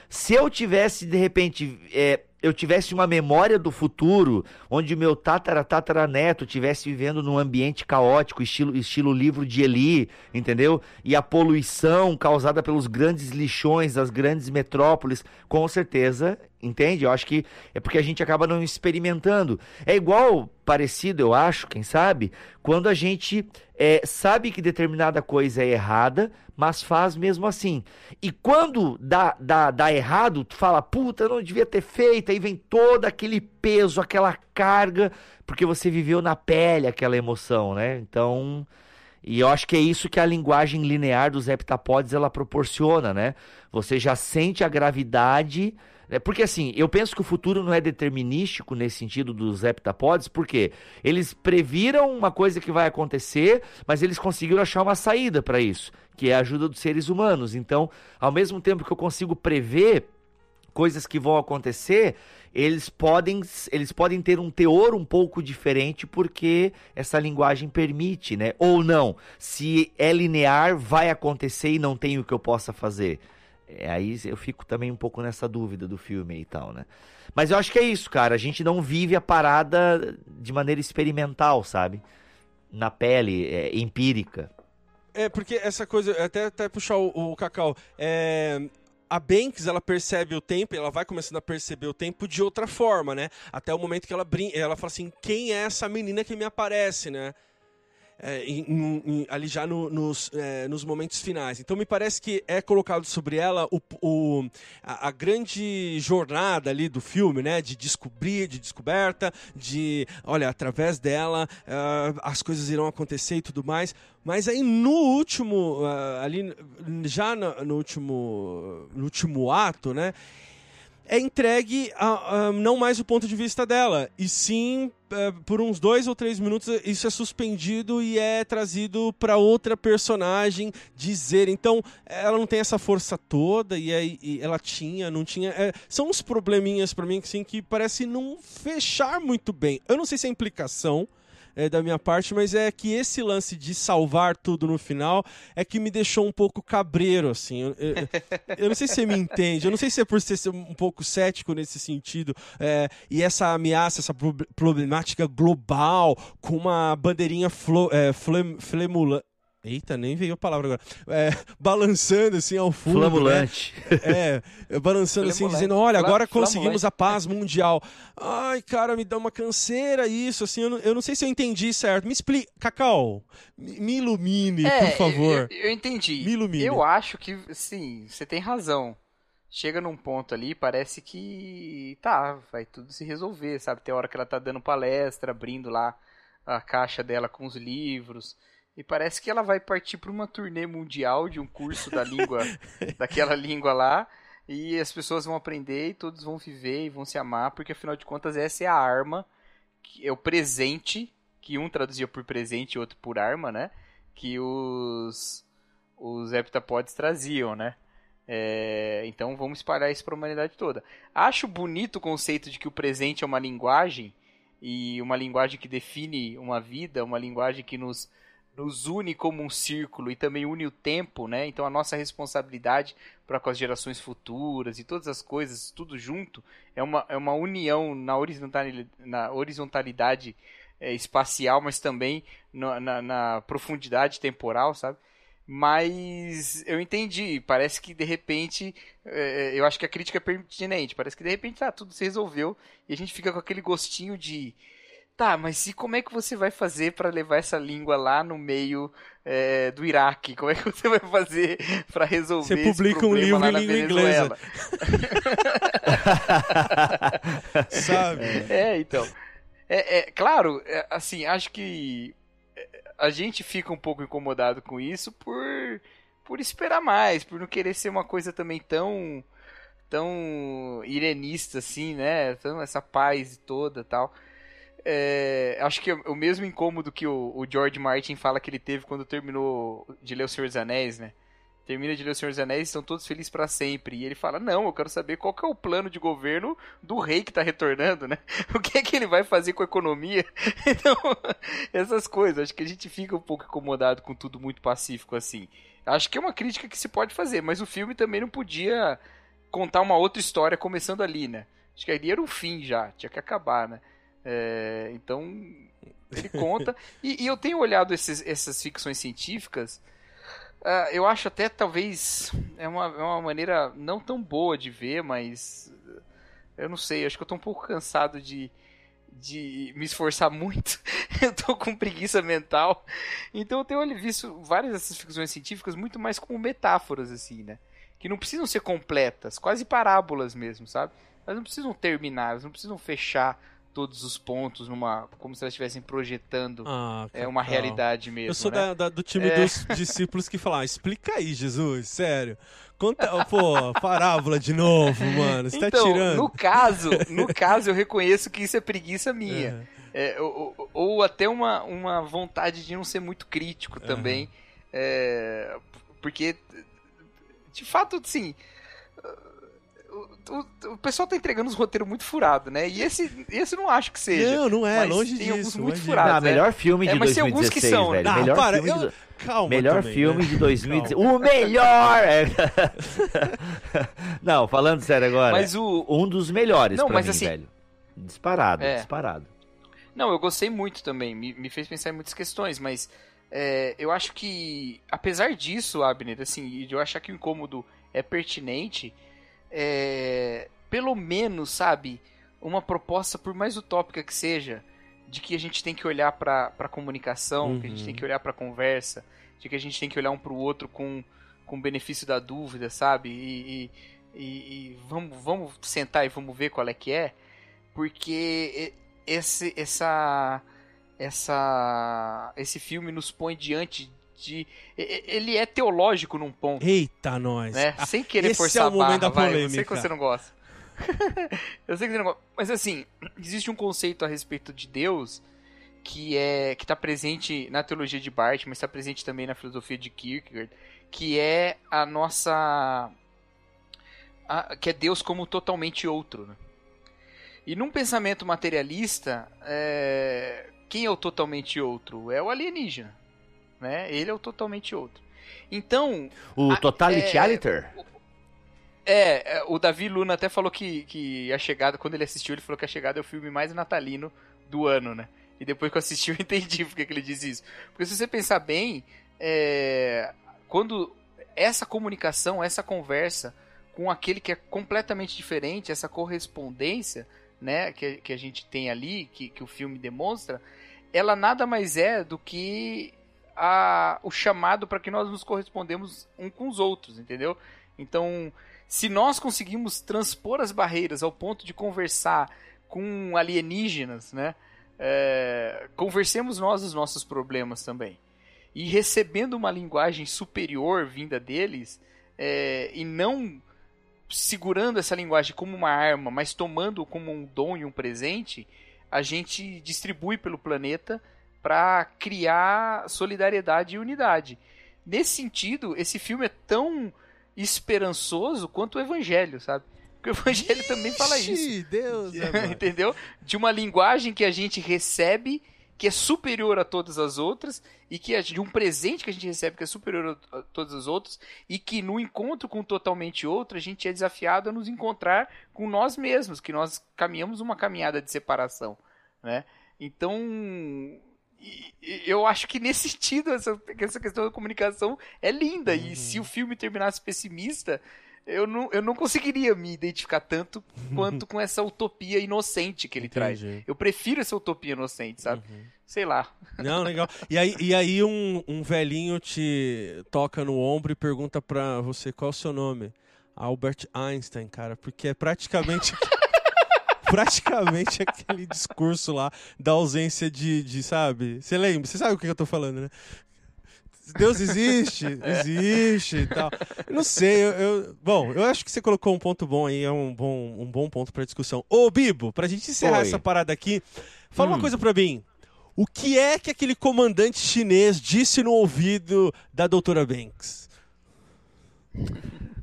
Se eu tivesse, de repente, é, eu tivesse uma memória do futuro, onde meu tatara tataraneto tivesse vivendo num ambiente caótico, estilo, estilo livro de Eli, entendeu? E a poluição causada pelos grandes lixões das grandes metrópoles, com certeza, entende? Eu acho que é porque a gente acaba não experimentando. É igual, parecido, eu acho, quem sabe, quando a gente é, sabe que determinada coisa é errada, mas faz mesmo assim. E quando dá, dá, dá errado, tu fala, puta, eu não devia ter feito, aí vem todo aquele peso, aquela carga, porque você viveu na pele aquela emoção, né? Então, e eu acho que é isso que a linguagem linear dos heptapods ela proporciona, né? Você já sente a gravidade é, porque assim, eu penso que o futuro não é determinístico nesse sentido dos heptapods, porque eles previram uma coisa que vai acontecer, mas eles conseguiram achar uma saída para isso, que é a ajuda dos seres humanos. Então, ao mesmo tempo que eu consigo prever coisas que vão acontecer, eles podem, eles podem ter um teor um pouco diferente porque essa linguagem permite, né? Ou não. Se é linear, vai acontecer e não tem o que eu possa fazer. É, aí eu fico também um pouco nessa dúvida do filme e tal, né? Mas eu acho que é isso, cara. A gente não vive a parada de maneira experimental, sabe? Na pele, é, empírica. É, porque essa coisa, até, até puxar o, o Cacau, é, a Banks, ela percebe o tempo, ela vai começando a perceber o tempo de outra forma, né? Até o momento que ela brinca, ela fala assim, quem é essa menina que me aparece, né? É, em, em, ali já no, nos, é, nos momentos finais. Então me parece que é colocado sobre ela o, o a, a, grande jornada ali do filme, né? De descobrir, de descoberta, de olha, através dela uh, as coisas irão acontecer e tudo mais. Mas aí no último, uh, ali já no, no, último, no último ato, né? É entregue a, a, não mais o ponto de vista dela, e sim é, por uns dois ou três minutos isso é suspendido e é trazido para outra personagem dizer. Então ela não tem essa força toda e, aí, e ela tinha, não tinha. É, são uns probleminhas para mim assim, que parece não fechar muito bem. Eu não sei se é implicação é, da minha parte, mas é que esse lance de salvar tudo no final é que me deixou um pouco cabreiro, assim. Eu, eu, eu não sei se você me entende, eu não sei se é por ser um pouco cético nesse sentido, é, e essa ameaça, essa problemática global, com uma bandeirinha flo, é, flem, flemula, Eita, nem veio a palavra agora. É, balançando assim ao fundo. Né? Flamulante. Né? É, balançando assim, dizendo: olha, agora conseguimos a paz mundial. Ai, cara, me dá uma canseira isso, assim, eu não, eu não sei se eu entendi certo. Me explica. Cacau, me ilumine, é, por favor. Eu, eu, entendi. Me ilumine. Eu acho que, sim, você tem razão. Chega num ponto ali, parece que tá, vai tudo se resolver, sabe? Tem hora que ela tá dando palestra, abrindo lá a caixa dela com os livros e parece que ela vai partir para uma turnê mundial de um curso da língua, daquela língua lá. E as pessoas vão aprender e todos vão viver e vão se amar, porque afinal de contas essa é a arma, que é o presente, que um traduzia por presente e outro por arma, né? Que os, os heptapods traziam, né? É, então vamos espalhar isso para a humanidade toda. Acho bonito o conceito de que o presente é uma linguagem, e uma linguagem que define uma vida, uma linguagem que nos nos une como um círculo e também une o tempo, né? Então a nossa responsabilidade para com as gerações futuras e todas as coisas, tudo junto, é uma, é uma união na horizontalidade, na horizontalidade é, espacial, mas também na, na, na profundidade temporal, sabe? Mas eu entendi, parece que de repente, é, eu acho que a crítica é pertinente, parece que de repente tá, tudo se resolveu e a gente fica com aquele gostinho de Tá, mas e como é que você vai fazer para levar essa língua lá no meio é, do Iraque? Como é que você vai fazer para resolver Você publica um livro em língua inglesa. Sabe? É, então. É, é claro, é, assim, acho que é, a gente fica um pouco incomodado com isso por, por esperar mais, por não querer ser uma coisa também tão tão irenista assim, né? Tão essa paz toda tal. É, acho que é o mesmo incômodo que o, o, George Martin fala que ele teve quando terminou de ler O Senhor dos Anéis, né? Termina de ler O Senhor dos Anéis e estão todos felizes para sempre. E ele fala: Não, eu quero saber qual que é o plano de governo do rei que tá retornando, né? O que é que ele vai fazer com a economia? Então, essas coisas. Acho que a gente fica um pouco incomodado com tudo muito pacífico assim. Acho que é uma crítica que se pode fazer, mas o filme também não podia contar uma outra história começando ali, né? Acho que ali era o fim já, tinha que acabar, né? É, então, ele conta. e, e, eu tenho olhado esses, essas ficções científicas, uh, eu acho até talvez é uma, é uma maneira não tão boa de ver, mas eu não sei, acho que eu tô um pouco cansado de, de me esforçar muito. eu tô com preguiça mental. Então eu tenho visto várias dessas ficções científicas muito mais como metáforas, assim, né? Que não precisam ser completas, quase parábolas mesmo, sabe? Elas não precisam terminar, elas não precisam fechar todos os pontos numa como se elas estivessem projetando ah, é uma realidade mesmo. Eu sou né? da, da, do time é... dos discípulos que falam: ah, explica aí, Jesus, sério. Conta, pô, parábola de novo, mano. Você tá então, tá tirando. No caso, no caso, eu reconheço que isso é preguiça minha. É. É, ou, ou, até uma, uma vontade de não ser muito crítico também. É, porque, de fato, sim o, o, pessoal tá entregando uns roteiros muito furados, né? E esse, esse eu não acho que seja. Não, não é, longe tem disso. Alguns muito furados. Ah, melhor filme de é, mas 2016, tem alguns que são, velho. Ah, melhor para, filme eu... de... Calma melhor também, filme né? de 2016. O melhor! não, falando sério agora. Mas o... Um dos melhores não, pra mas mim, assim... velho. Disparado, é. disparado. Não, eu gostei muito também. Me, me fez pensar em muitas questões, mas... É, eu acho que, apesar disso, Abner, assim, de eu achar que o incômodo é pertinente, é, pelo menos, sabe, uma proposta, por mais utópica que seja, de que a gente tem que olhar para a comunicação, uhum. que a gente tem que uhum. olhar para a conversa, de que a gente tem que olhar um para o outro com com benefício da dúvida, sabe? E, e, e, vamos, vamos sentar e vamos ver qual é que é, porque esse, essa, essa, esse filme nos põe diante de. Ele é teológico num ponto. Eita, nós! Né? Sem querer Esse forçar é o momento barra, da polêmica. Vai, eu sei que você não gosta. eu sei que você não gosta. Mas assim, existe um conceito a respeito de Deus que é que está presente na teologia de Barth, mas está presente também na filosofia de Kierkegaard, que é a nossa a, que é Deus como totalmente outro. Né? E num pensamento materialista, é, quem é o totalmente outro? É o alienígena né? Ele é o totalmente outro. Então. O Totality é, é, é, o Davi Luna até falou que, que a chegada, quando ele assistiu, ele falou que a chegada é o filme mais natalino do ano, né? E depois que eu assisti, eu entendi porque que ele diz isso. Porque se você pensar bem, é, quando essa comunicação, essa conversa com aquele que é completamente diferente, essa correspondência, né, que, que a gente tem ali, que, que o filme demonstra, ela nada mais é do que a, o chamado para que nós nos correspondemos um com os outros, entendeu? Então, se nós conseguimos transpor as barreiras ao ponto de conversar com alienígenas, né? É, conversemos nós os nossos problemas também. E recebendo uma linguagem superior vinda deles, é, e não segurando essa linguagem como uma arma, mas tomando como um dom e um presente, a gente distribui pelo planeta para criar solidariedade e unidade. Nesse sentido, esse filme é tão esperançoso quanto o Evangelho, sabe? Porque o Evangelho Ixi, também fala isso. Deus, entendeu? De uma linguagem que a gente recebe que é superior a todas as outras e que é de um presente que a gente recebe que é superior a todas as outras e que no encontro com totalmente outro a gente é desafiado a nos encontrar com nós mesmos, que nós caminhamos uma caminhada de separação, né? Então, e, eu acho que nesse sentido, essa, essa questão da comunicação é linda. Uhum. E se o filme terminasse pessimista, eu não, eu não conseguiria me identificar tanto quanto com essa utopia inocente que ele Entendi. traz. Eu prefiro essa utopia inocente, sabe? Uhum. Sei lá. Não, legal. E aí, e aí um, um velhinho te toca no ombro e pergunta pra você qual é o seu nome. Albert Einstein, cara, porque é praticamente. praticamente aquele discurso lá da ausência de, de sabe? Você lembra? Você sabe o que eu tô falando, né? Deus existe, existe e tal. Eu não sei, eu, eu, Bom, eu acho que você colocou um ponto bom aí, é um bom, um bom ponto pra discussão. Ô, Bibo, pra gente encerrar Oi. essa parada aqui, fala hum. uma coisa pra mim. O que é que aquele comandante chinês disse no ouvido da doutora Banks?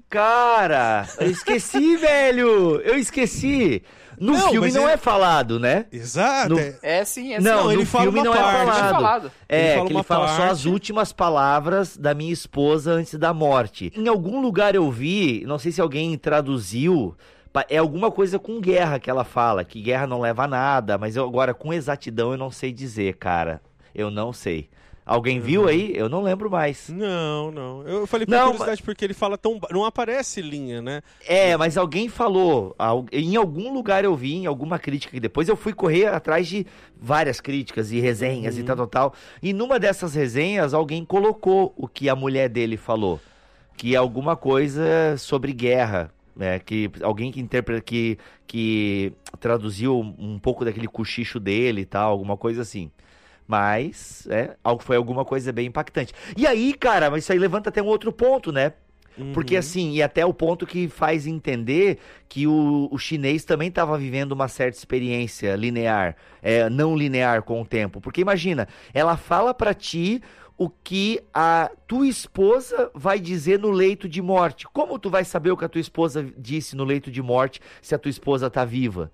Cara, eu esqueci, velho! Eu esqueci! No não, filme não é... é... falado, né? Exato. No... É, é sim, é sim. Não, ele no fala filme não parte. é falado. É, falado. é ele que ele fala parte. só as últimas palavras da minha esposa antes da morte. Em algum lugar eu vi, não sei se alguém traduziu, É alguma coisa com guerra que ela fala, que guerra não leva a nada, mas eu agora com exatidão eu não sei dizer, cara. Eu não sei. Alguém viu Uhum. aí? Eu não lembro mais. Não, não. Eu falei por Não, curiosidade porque ele fala tão. Não aparece linha, né? É, mas alguém falou. al- Em algum lugar eu vi, em alguma crítica, que depois eu fui correr atrás de várias críticas e resenhas e tal, tal, tal. E numa dessas resenhas, alguém colocou o que a mulher dele falou. Que é alguma coisa sobre guerra. né, que alguém que interpreta que, que traduziu um pouco daquele cochicho dele e tal, alguma coisa assim. Mas, é, foi alguma coisa bem impactante. E aí, cara, mas isso aí levanta até um outro ponto, né? Porque Uhum. assim, e até o ponto que faz entender que o, o chinês também estava vivendo uma certa experiência linear, é, não linear com o tempo. Porque imagina, ela fala pra ti o que a tua esposa vai dizer no leito de morte. Como tu vai saber o que a tua esposa disse no leito de morte se a tua esposa tá viva?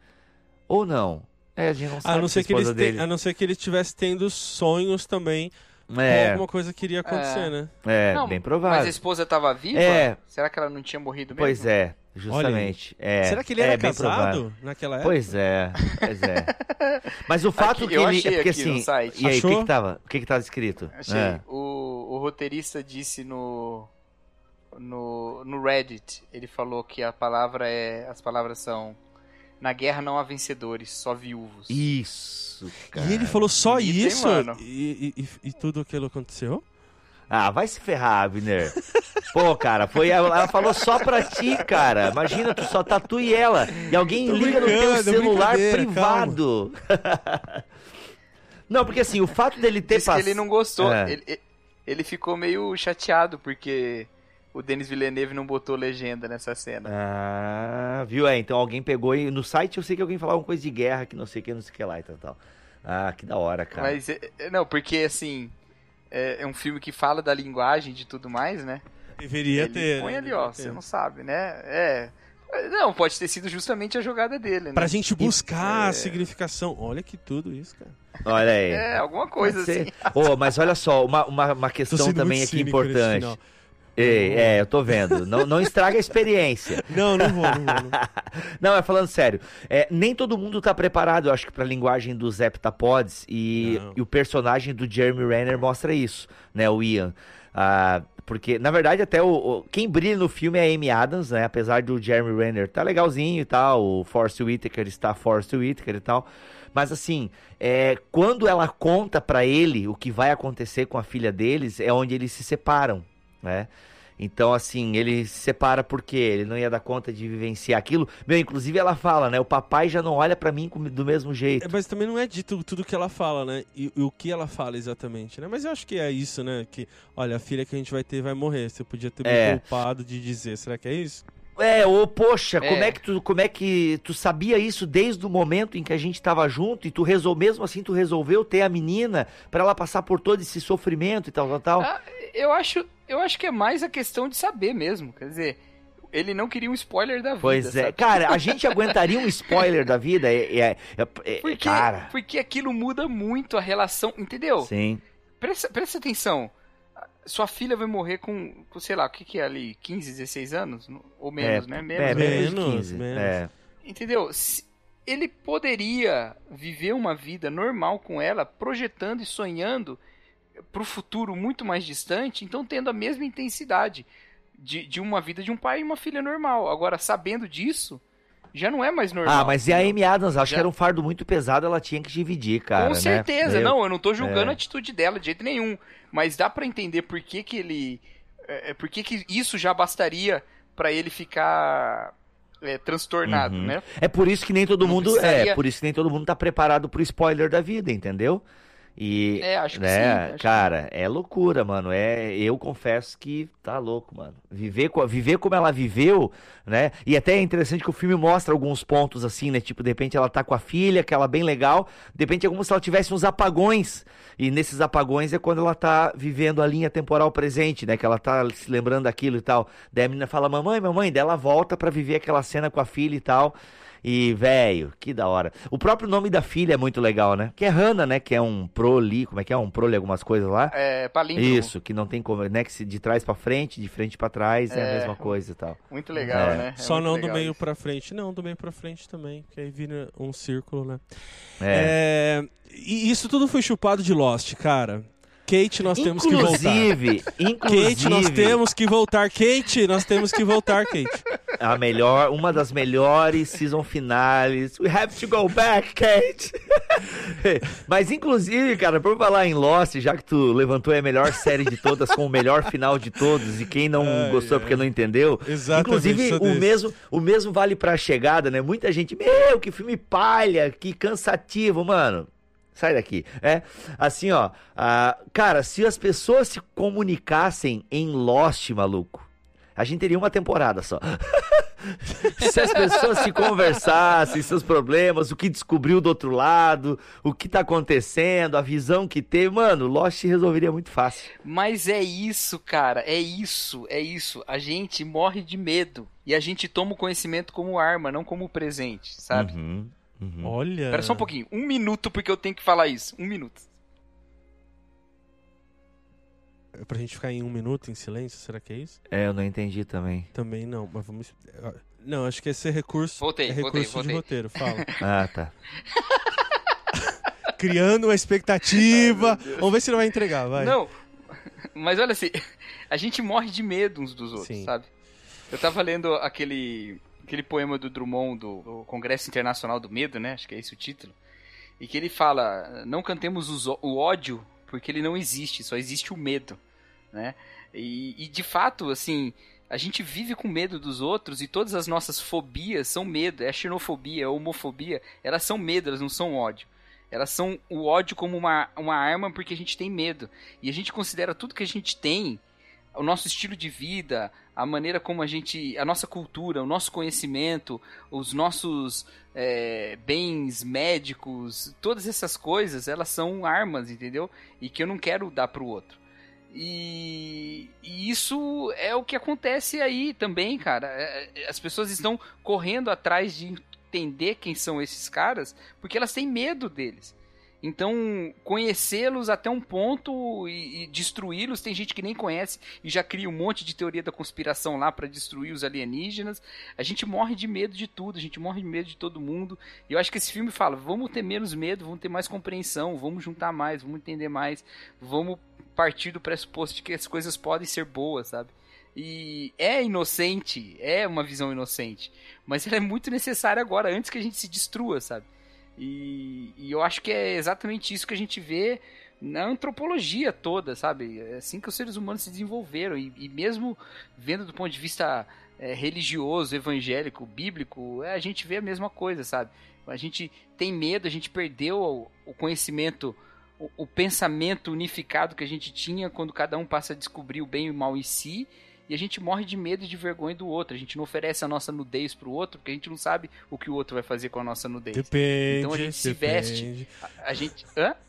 Ou não? É, a gente não sabe A não, ser que ele esposa dele... a não ser que ele estivesse tendo sonhos também com É, alguma coisa que iria acontecer, né? é, Não, bem Mas provável. a esposa tava viva? É. Será que ela não tinha morrido mesmo? Pois é, justamente. É, Será que ele é era provável. casado naquela época? Pois é, pois é. Mas o fato Aqui, que eu ele. achei É porque aqui no assim. site. E aí, o que, que tava? O que, que tava escrito? Achei. É. O, o roteirista disse no, no no Reddit, ele falou que a palavra é, as palavras são na guerra não há vencedores, só viúvos. Isso, cara. E ele falou só bonito, hein, isso? mano? E, e- e- e tudo aquilo aconteceu? Ah, vai se ferrar, Abner. Pô, cara, foi ela falou só pra ti, cara. Imagina, tu só tá tu e ela. E alguém Tô liga no teu celular privado. Não, porque assim, o fato dele ter que ele não gostou. É. Ele- ele ficou meio chateado porque o Denis Villeneuve não botou legenda nessa cena. Ah, viu? É, então alguém pegou e no site eu sei que alguém falava uma coisa de guerra que não sei o que, não sei o que lá e tal, tal. Ah, que da hora, cara. Mas, é- é- não, porque assim, é, é um filme que fala da linguagem de tudo mais, né? Deveria ele ter. põe né? ali, ó, você não sabe, né? É. Não, pode ter sido justamente a jogada dele, né? Pra gente buscar É. a significação. Olha que tudo isso, cara. Olha aí. É, alguma coisa assim. Ô, mas olha só, uma, uma, uma questão também aqui importante. Ei, é, eu tô vendo. Não, não estraga a experiência. Não, não vou, não vou. Não. Não, é falando sério. É, nem todo mundo tá preparado, eu acho que pra linguagem dos heptapods e, e o personagem do Jeremy Renner mostra isso, né, o Ian. Ah, porque, na verdade, até o, o- quem brilha no filme é a Amy Adams, né? Apesar do Jeremy Renner tá legalzinho e tal, o Forrest Whitaker está Forrest Whitaker e tal. Mas assim, é, quando ela conta pra ele o que vai acontecer com a filha deles, é onde eles se separam, né? Então, assim, ele se separa porque ele não ia dar conta de vivenciar aquilo. Meu, inclusive ela fala, né? O papai já não olha pra mim do mesmo jeito. É, mas também não é dito tudo que ela fala, né? E, e o que ela fala exatamente, né? Mas eu acho que é isso, né? Que, olha, a filha que a gente vai ter vai morrer. Você podia ter É. me culpado de dizer. Será que é isso? É, ô, poxa, É. como é que tu, como é que tu sabia isso desde o momento em que a gente tava junto e tu resolveu, mesmo assim tu resolveu ter a menina pra ela passar por todo esse sofrimento e tal, tal, tal? Ah, eu acho, eu acho que é mais a questão de saber mesmo. Quer dizer, ele não queria um spoiler da vida. pois é. sabe? Cara, a gente aguentaria um spoiler da vida? É, é, é- é- Porque, cara, porque aquilo muda muito a relação, entendeu? sim. Presta, presta atenção. Sua filha vai morrer com, com, sei lá, o que, que é ali? 15, 16 anos? Ou menos, é, né? é, Menos, né? menos de Menos, 15. menos. É. Entendeu? Se- Ele poderia viver uma vida normal com ela, projetando e sonhando para o futuro muito mais distante, então tendo a mesma intensidade de, de uma vida de um pai e uma filha normal. Agora, sabendo disso, já não é mais normal. Ah, mas e a? Amy Adams? Acho Já- que era um fardo muito pesado, ela tinha que dividir, cara. Com né? certeza, Meu, não, eu não tô julgando é. a atitude dela de jeito nenhum. Mas dá pra entender por que, que ele. É, é, por que, que isso já bastaria pra ele ficar é, transtornado, Uhum. né? É por isso que nem todo Não mundo. precisaria- É, por isso que nem todo mundo tá preparado pro spoiler da vida, entendeu? E. É, acho que né, sim. acho que cara, é loucura, mano. É, eu confesso que tá louco, mano. Viver, viver como ela viveu, né? E até é interessante que o filme mostra alguns pontos assim, né? Tipo, de repente ela tá com a filha, aquela bem legal. De repente é como se ela tivesse uns apagões. E nesses apagões é quando ela tá vivendo a linha temporal presente, né? Que ela tá se lembrando daquilo e tal. Daí a menina fala, mamãe, mamãe, daí ela volta pra viver aquela cena com a filha e tal. E, velho, que da hora. O próprio nome da filha é muito legal, né? Que é Hannah, né? Que é um proli, como é que é? Um proli algumas coisas lá. É, palíndromo. Isso, que não tem como, né? Que se de trás pra frente, de frente pra trás, é, a É. mesma coisa e tal. Muito legal, É. né? É Só não do meio isso. pra frente. Não, do meio pra frente também, que aí vira um círculo, né? É. É, E isso tudo foi chupado de Lost, cara. Kate, nós temos que voltar. inclusive, inclusive, Kate, nós temos que voltar. Kate, nós temos que voltar, Kate. a melhor, uma das melhores season finales. We have to go back, Kate. Mas inclusive, cara, por falar em Lost, já que tu levantou é a melhor série de todas com o melhor final de todos e quem não Ai, gostou é porque ai. não entendeu. Exatamente, inclusive, o desse. mesmo, o mesmo vale pra chegada, né? Muita gente, meu, que filme palha, que cansativo, mano. Sai daqui. É, assim, ó. ah, cara, se as pessoas se comunicassem em Lost, maluco, a gente teria uma temporada só. se as pessoas se conversassem, seus problemas, o que descobriu do outro lado, o que tá acontecendo, a visão que teve, mano, Lost se resolveria muito fácil. Mas é isso, cara, é isso, é isso. A gente morre de medo e a gente toma o conhecimento como arma, não como presente, sabe? Uhum, uhum. Olha. Espera só um pouquinho, um minuto porque eu tenho que falar isso, um minuto. É Pra gente ficar em um minuto em silêncio, será que é isso? É, eu não entendi também. Também não, mas vamos. Não, acho que esse é recurso. Voltei, é voltei, recurso voltei. de roteiro, fala. Ah, tá. Criando uma expectativa. Vamos ver se ele vai entregar, vai. Não, mas olha assim, a gente morre de medo uns dos outros, Sim. sabe? Eu tava lendo aquele, aquele poema do Drummond do, Congresso Internacional do Medo, né? Acho que é esse o título. E que ele fala: não cantemos o ódio porque ele não existe, só existe o medo, né? E, e de fato, assim, a gente vive com medo dos outros e todas as nossas fobias são medo. É a xenofobia, é a homofobia, elas são medo, elas não são ódio. Elas são o ódio como uma, uma arma porque a gente tem medo. E a gente considera tudo que a gente tem, o nosso estilo de vida, a maneira como a gente. a nossa cultura, o nosso conhecimento, os nossos é, bens médicos, todas essas coisas, elas são armas, entendeu? E que eu não quero dar pro outro. E, e isso é o que acontece aí também, cara. É, é, As pessoas estão correndo atrás de entender quem são esses caras porque elas têm medo deles. Então, conhecê-los até um ponto e, e destruí-los, tem gente que nem conhece e já cria um monte de teoria da conspiração lá para destruir os alienígenas. A gente morre de medo de tudo, a gente morre de medo de todo mundo. E eu acho que esse filme fala: vamos ter menos medo, vamos ter mais compreensão, vamos juntar mais, vamos entender mais, vamos partir do pressuposto de que as coisas podem ser boas, sabe? E é inocente, é uma visão inocente, mas ela é muito necessária agora, antes que a gente se destrua, sabe? E, e eu acho que é exatamente isso que a gente vê na antropologia toda, sabe? É assim que os seres humanos se desenvolveram. E, e mesmo vendo do ponto de vista é, religioso, evangélico, bíblico, é, a gente vê a mesma coisa, sabe? A gente tem medo, a gente perdeu o, o conhecimento, o, o pensamento unificado que a gente tinha quando cada um passa a descobrir o bem e o mal em si. E a gente morre de medo e de vergonha do outro. A gente não oferece a nossa nudez pro outro, porque a gente não sabe o que o outro vai fazer com a nossa nudez. Depende. Então a gente se depende. veste. A, a gente. Hã?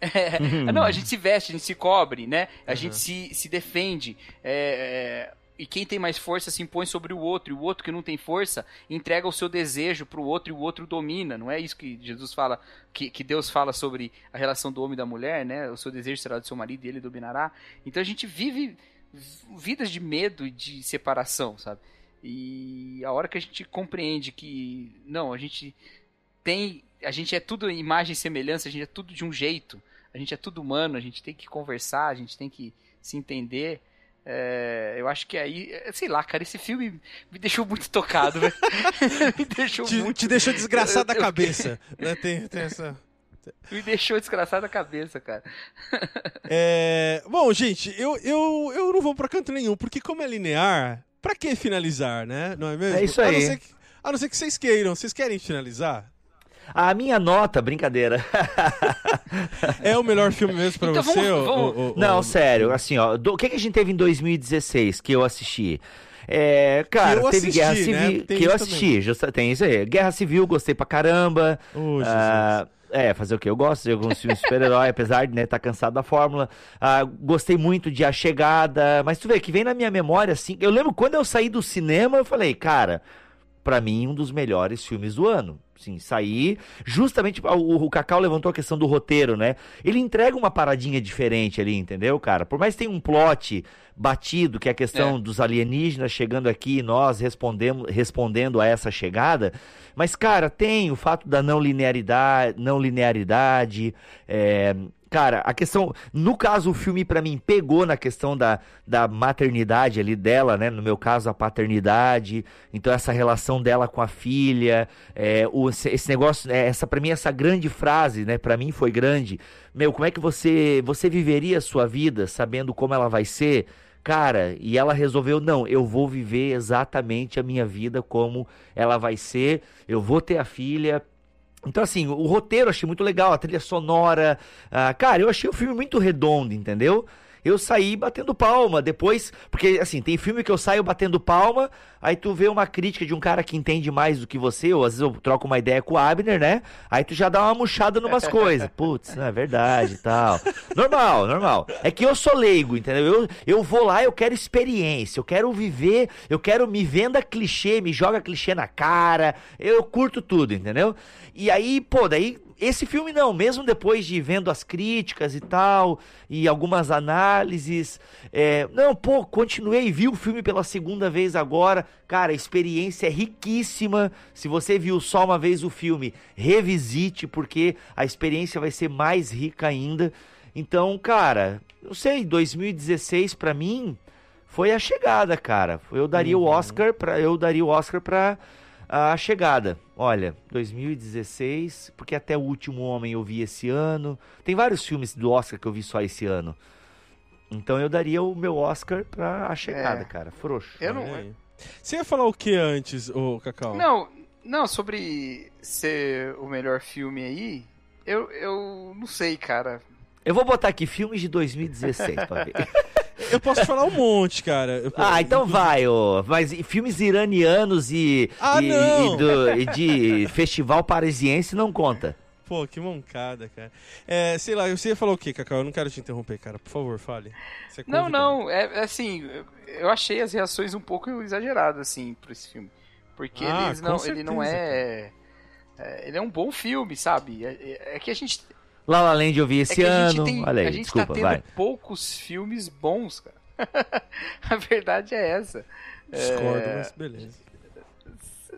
É, não, a gente se veste, a gente se cobre, né? A Uhum. gente se, se defende. é, é, e quem tem mais força se impõe sobre o outro. E o outro que não tem força entrega o seu desejo pro outro e o outro domina. Não é isso que Jesus fala, que, que Deus fala sobre a relação do homem e da mulher, né? O seu desejo será do seu marido e ele dominará. Então a gente vive vidas de medo e de separação, sabe? E a hora que a gente compreende que não, a gente tem, a gente é tudo imagem e semelhança, a gente é tudo de um jeito, a gente é tudo humano, a gente tem que conversar, a gente tem que se entender. é, eu acho que aí, é, sei lá, cara, esse filme me deixou muito tocado, velho. me deixou Te, muito, te deixou desgraçado da cabeça. né? Tem, tem essa. Me deixou desgraçado a cabeça, cara. É, Bom, gente, eu, eu, eu não vou pra canto nenhum, porque como é linear, pra que finalizar, né? Não é mesmo? É isso A não aí. ser que, a não ser que vocês queiram. Vocês querem finalizar? A minha nota, brincadeira. É o melhor filme mesmo pra Então você? vamos- vamos- ô- ô- Não, sério, assim, ó. do- o que, que a gente teve em 2016 que eu assisti? É, cara, teve assisti, Guerra né? Civil. Tem Que eu assisti, justa- tem isso aí. Guerra Civil, gostei pra caramba. Ô, Jesus. Ah, é, fazer o quê? Eu gosto de alguns filmes super-herói, apesar de né, estar cansado da fórmula. Ah, gostei muito de A Chegada, mas tu vê que vem na minha memória, assim. Eu lembro quando eu saí do cinema, eu falei, cara, para mim, um dos melhores filmes do ano. Sim, sair. Justamente o, o Cacau levantou a questão do roteiro, né? Ele entrega uma paradinha diferente ali, entendeu, cara? Por mais que tenha um plot batido, que é a questão é. dos alienígenas chegando aqui e nós respondemos, respondendo a essa chegada. Mas, cara, tem o fato da não linearidade, não linearidade, é, Cara, a questão. No caso, o filme para mim pegou na questão da, da maternidade ali dela, né? No meu caso, a paternidade. Então, essa relação dela com a filha. É, o, esse negócio, é, essa para mim, essa grande frase, né? Para mim foi grande. Meu, como é que você, você viveria a sua vida sabendo como ela vai ser? Cara, e ela resolveu, não, eu vou viver exatamente a minha vida como ela vai ser. Eu vou ter a filha então, assim, o roteiro eu achei muito legal, a trilha sonora. Uh, cara, eu achei o filme muito redondo, entendeu? Eu saí batendo palma. Depois, porque assim, tem filme que eu saio batendo palma, aí tu vê uma crítica de um cara que entende mais do que você, ou às vezes eu troco uma ideia com o Abner, né? Aí tu já dá uma murchada numas coisas. Putz, não é verdade e tal. Normal, normal. É que eu sou leigo, entendeu? Eu, eu vou lá, eu quero experiência, eu quero viver, eu quero me venda clichê, me joga clichê na cara, eu curto tudo, entendeu? E aí, pô, daí esse filme não, mesmo depois de vendo as críticas e tal, e algumas análises, é, não, pô, continuei, vi o filme pela segunda vez agora, cara, a experiência é riquíssima, se você viu só uma vez o filme, revisite, porque a experiência vai ser mais rica ainda, então, cara, não sei, 2016 para mim foi a chegada, cara, eu daria uhum. o Oscar para eu daria o Oscar para a chegada. Olha, 2016, porque até o último Homem eu vi esse ano. Tem vários filmes do Oscar que eu vi só esse ano. Então eu daria o meu Oscar pra a chegada, é. cara. Frouxo. Eu não. Você ia falar o que antes, o Cacau? Não, não, sobre ser o melhor filme aí, eu, eu não sei, cara. Eu vou botar aqui filmes de 2016 pra ver. Eu posso falar um monte, cara. Eu, ah, então vai, ô. Mas filmes iranianos e, ah, e, não. e, do, e de festival parisiense não conta. Pô, que mancada, cara. É, sei lá, você ia falar o quê, Cacau? Eu não quero te interromper, cara. Por favor, fale. É não, não. É, é, assim, eu achei as reações um pouco exageradas, assim, pra esse filme. Porque ah, não, certeza, ele não é, é, Ele é um bom filme, sabe? É, é, é que a gente La La Land eu vi é esse é ano. Tem, Olha aí, a gente desculpa, tá tendo vai. poucos filmes bons, cara. a verdade é essa. Discordo, é... mas beleza.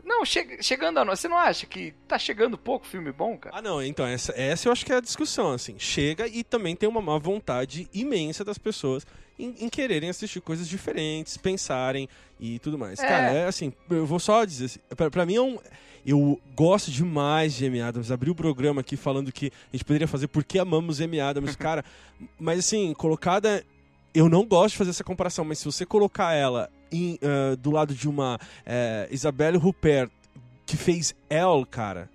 Não, che chegando a nós, você não acha que tá chegando pouco filme bom, cara? Ah, não, então, essa, essa eu acho que é a discussão, assim. Chega e também tem uma má vontade imensa das pessoas em, em quererem assistir coisas diferentes, pensarem e tudo mais. É. Cara, é assim, eu vou só dizer assim, pra, pra mim é um eu gosto demais de Amy Adams. Abri o programa aqui falando que a gente poderia fazer porque amamos Amy Adams. Cara, mas assim, colocada. Eu não gosto de fazer essa comparação, mas se você colocar ela em, uh, do lado de uma uh, Isabelle Rupert, que fez Elle, cara,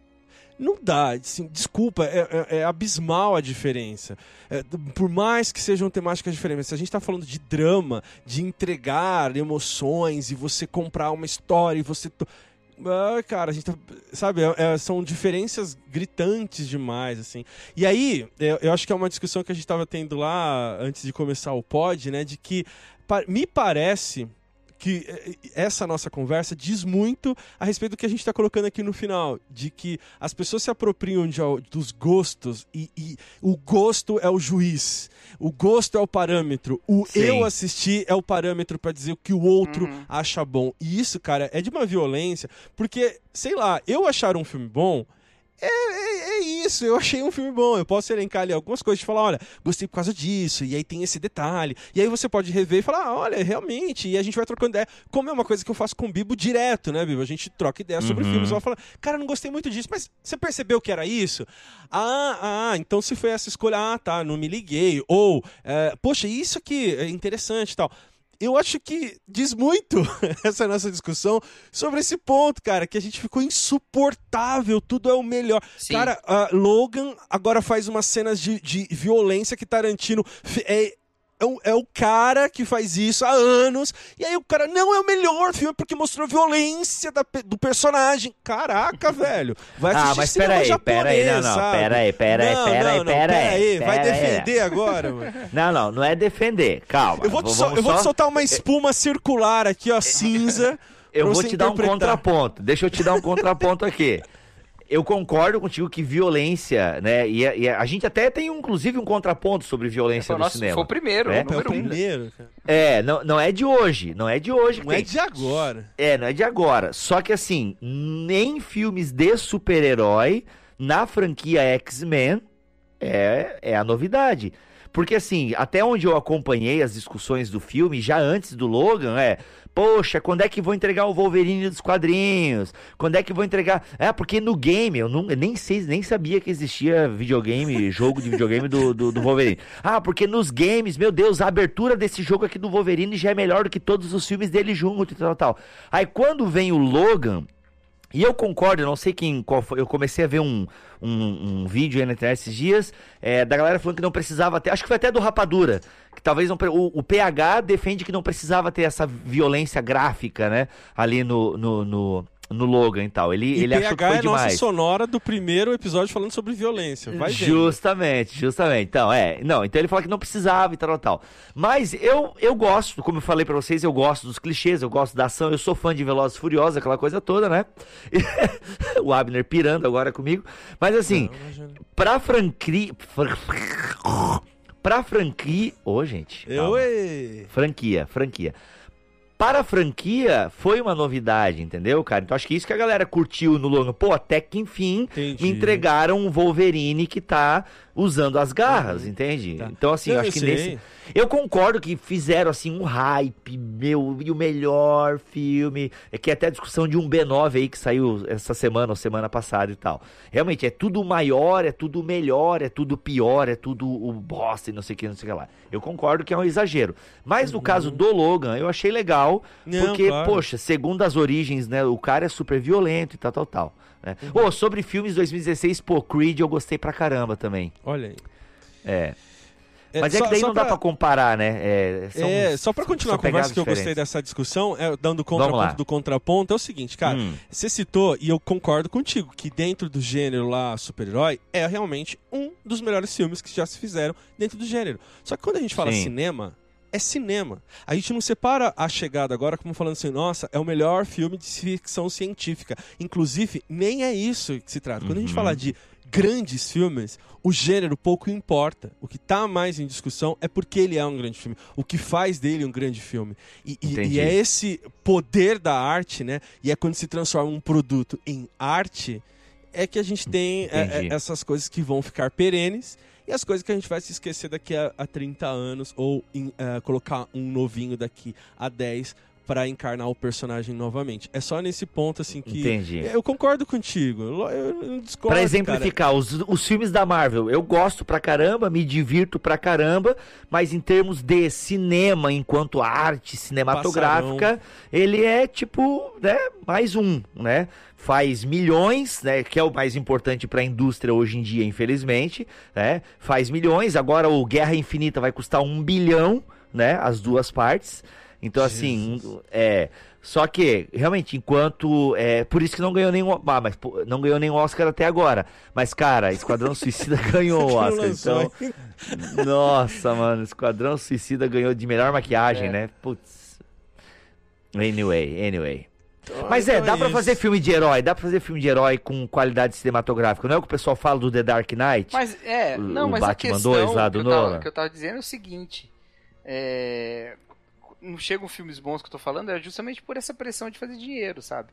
não dá, assim, desculpa, é, é, é, abismal a diferença. É, por mais que sejam temáticas diferentes, se a gente está falando de drama, de entregar emoções e você comprar uma história e você. Ah, cara, a gente tá, sabe, é, é, são diferenças gritantes demais, assim. E aí, eu, eu, acho que é uma discussão que a gente estava tendo lá antes de começar o pod, né, de que me parece que eh, essa nossa conversa diz muito a respeito do que a gente está colocando aqui no final, de que as pessoas se apropriam de, dos gostos e, e, o gosto é o juiz, o gosto é o parâmetro, o Sim. eu assistir é o parâmetro para dizer o que o outro uhum. acha bom. E isso, cara, é de uma violência, porque, sei lá, eu achar um filme bom é, é, é, isso, eu achei um filme bom. Eu posso elencar ali algumas coisas e falar, olha, gostei por causa disso, e aí tem esse detalhe. E aí você pode rever e falar, ah, olha, realmente, e a gente vai trocando ideia. Como é uma coisa que eu faço com o Bibo direto, né, Bibo? A gente troca ideia sobre uhum. filmes. Ela fala, cara, não gostei muito disso, mas você percebeu que era isso? Ah, ah, então se foi essa escolha, ah, tá, não me liguei. Ou, é, poxa, isso aqui é interessante e tal eu acho que diz muito essa nossa discussão sobre esse ponto, cara, que a gente ficou insuportável, tudo é o melhor. Sim. Cara, uh, Logan agora faz umas cenas de, de violência que Tarantino é, é o, é o cara que faz isso há anos. E aí o cara, não, é o melhor filme porque mostrou violência da, do personagem. Caraca, velho. Vai assistir ah, mas peraí, japonês, peraí, não, não, peraí, peraí, não, peraí, não, peraí. Peraí, vai defender agora, mano. Não, não, não é defender, calma. Eu vou, te, sol, eu vou te soltar uma espuma circular aqui, ó, cinza. Eu vou te dar um contraponto. Deixa eu te dar um contraponto aqui. Eu concordo contigo que violência, né? E, a, e a gente até tem, inclusive, um contraponto sobre violência no nosso, cinema. Foi o primeiro, né? o número é o primeiro, cara. É, não, não é de hoje. Não é de hoje. Não é de agora. É, não é de agora. Só que assim, nem filmes de super-herói na franquia X-Men é, é a novidade. Porque assim, até onde eu acompanhei as discussões do filme, já antes do Logan, é. Poxa, quando é que vou entregar o Wolverine dos quadrinhos? Quando é que vou entregar. É, porque no game, eu, não, eu nem sei, nem sabia que existia videogame, jogo de videogame do, do, do, Wolverine. Ah, porque nos games, meu Deus, a abertura desse jogo aqui do Wolverine já é melhor do que todos os filmes dele junto e tal, tal. Aí quando vem o Logan, e eu concordo, não sei quem qual foi. Eu comecei a ver um, um, um vídeo aí na internet esses dias é, da galera falando que não precisava ter. Acho que foi até do Rapadura. Que talvez não. O, o PH defende que não precisava ter essa violência gráfica, né? Ali no, no, no no Logan e tal. Ele, e ele achou que foi é demais. nossa sonora do primeiro episódio falando sobre violência. Vai justamente, vendo. justamente. Então, é. Não, então ele fala que não precisava e tal, tal. Mas eu, eu gosto, como eu falei para vocês, eu gosto dos clichês, eu gosto da ação, eu sou fã de Velozes e Furiosos, aquela coisa toda, né? o Abner pirando agora comigo. Mas assim, não, pra franquia... Pra franquia... Ô, oh, gente. Eu, Franquia, franquia para a franquia foi uma novidade, entendeu, cara? Então acho que isso que a galera curtiu no Logan. Pô, até que enfim Entendi. me entregaram um Wolverine que tá usando as garras, uhum. entende? Tá. Então assim, eu acho que sei. nesse eu concordo que fizeram assim um hype, meu, e o melhor filme, é que é até a discussão de um B9 aí que saiu essa semana ou semana passada e tal. Realmente é tudo maior, é tudo melhor, é tudo pior, é tudo o bosta e não sei o que, não sei o que lá. Eu concordo que é um exagero. Mas uhum. no caso do Logan, eu achei legal, não, porque, claro. poxa, segundo as origens, né, o cara é super violento e tal, tal, tal. Né? Uhum. Oh, sobre filmes 2016, pô, Creed eu gostei pra caramba também. Olha aí. É. É, Mas é que daí não pra... dá pra comparar, né? É, são, é só pra continuar a conversa que eu gostei dessa discussão, é, dando contraponto do contraponto, é o seguinte, cara, hum. você citou, e eu concordo contigo, que dentro do gênero lá, super-herói, é realmente um dos melhores filmes que já se fizeram dentro do gênero. Só que quando a gente fala Sim. cinema, é cinema. A gente não separa a chegada agora como falando assim, nossa, é o melhor filme de ficção científica. Inclusive, nem é isso que se trata. Quando uhum. a gente uhum. fala de grandes filmes, o gênero pouco importa. O que está mais em discussão é porque ele é um grande filme. O que faz dele um grande filme. E, e, e é esse poder da arte, né? E é quando se transforma um produto em arte, é que a gente tem é, é, essas coisas que vão ficar perenes e as coisas que a gente vai se esquecer daqui a, a 30 anos ou em, uh, colocar um novinho daqui a 10 para encarnar o personagem novamente. É só nesse ponto assim que Entendi. eu concordo contigo. Eu, eu discordo, Para exemplificar os, os filmes da Marvel, eu gosto pra caramba, me divirto pra caramba, mas em termos de cinema enquanto arte cinematográfica, Passarão. ele é tipo, né, mais um, né? faz milhões, né, que é o mais importante para a indústria hoje em dia, infelizmente, né, faz milhões. Agora o Guerra Infinita vai custar um bilhão, né, as duas partes. Então, assim, Jesus. é. Só que, realmente, enquanto. É, por isso que não ganhou nenhum. Ah, mas não ganhou nenhum Oscar até agora. Mas, cara, Esquadrão Suicida ganhou o Oscar. Então. Nossa, mano, Esquadrão Suicida ganhou de melhor maquiagem, é. né? Putz. Anyway, anyway. Então, mas é, então dá é pra fazer filme de herói, dá pra fazer filme de herói com qualidade cinematográfica. Não é o que o pessoal fala do The Dark Knight? Mas é, não, o mas Batman a questão 2 lá do que, eu tava, que eu tava dizendo é o seguinte. É, não chegam filmes bons que eu tô falando é justamente por essa pressão de fazer dinheiro, sabe?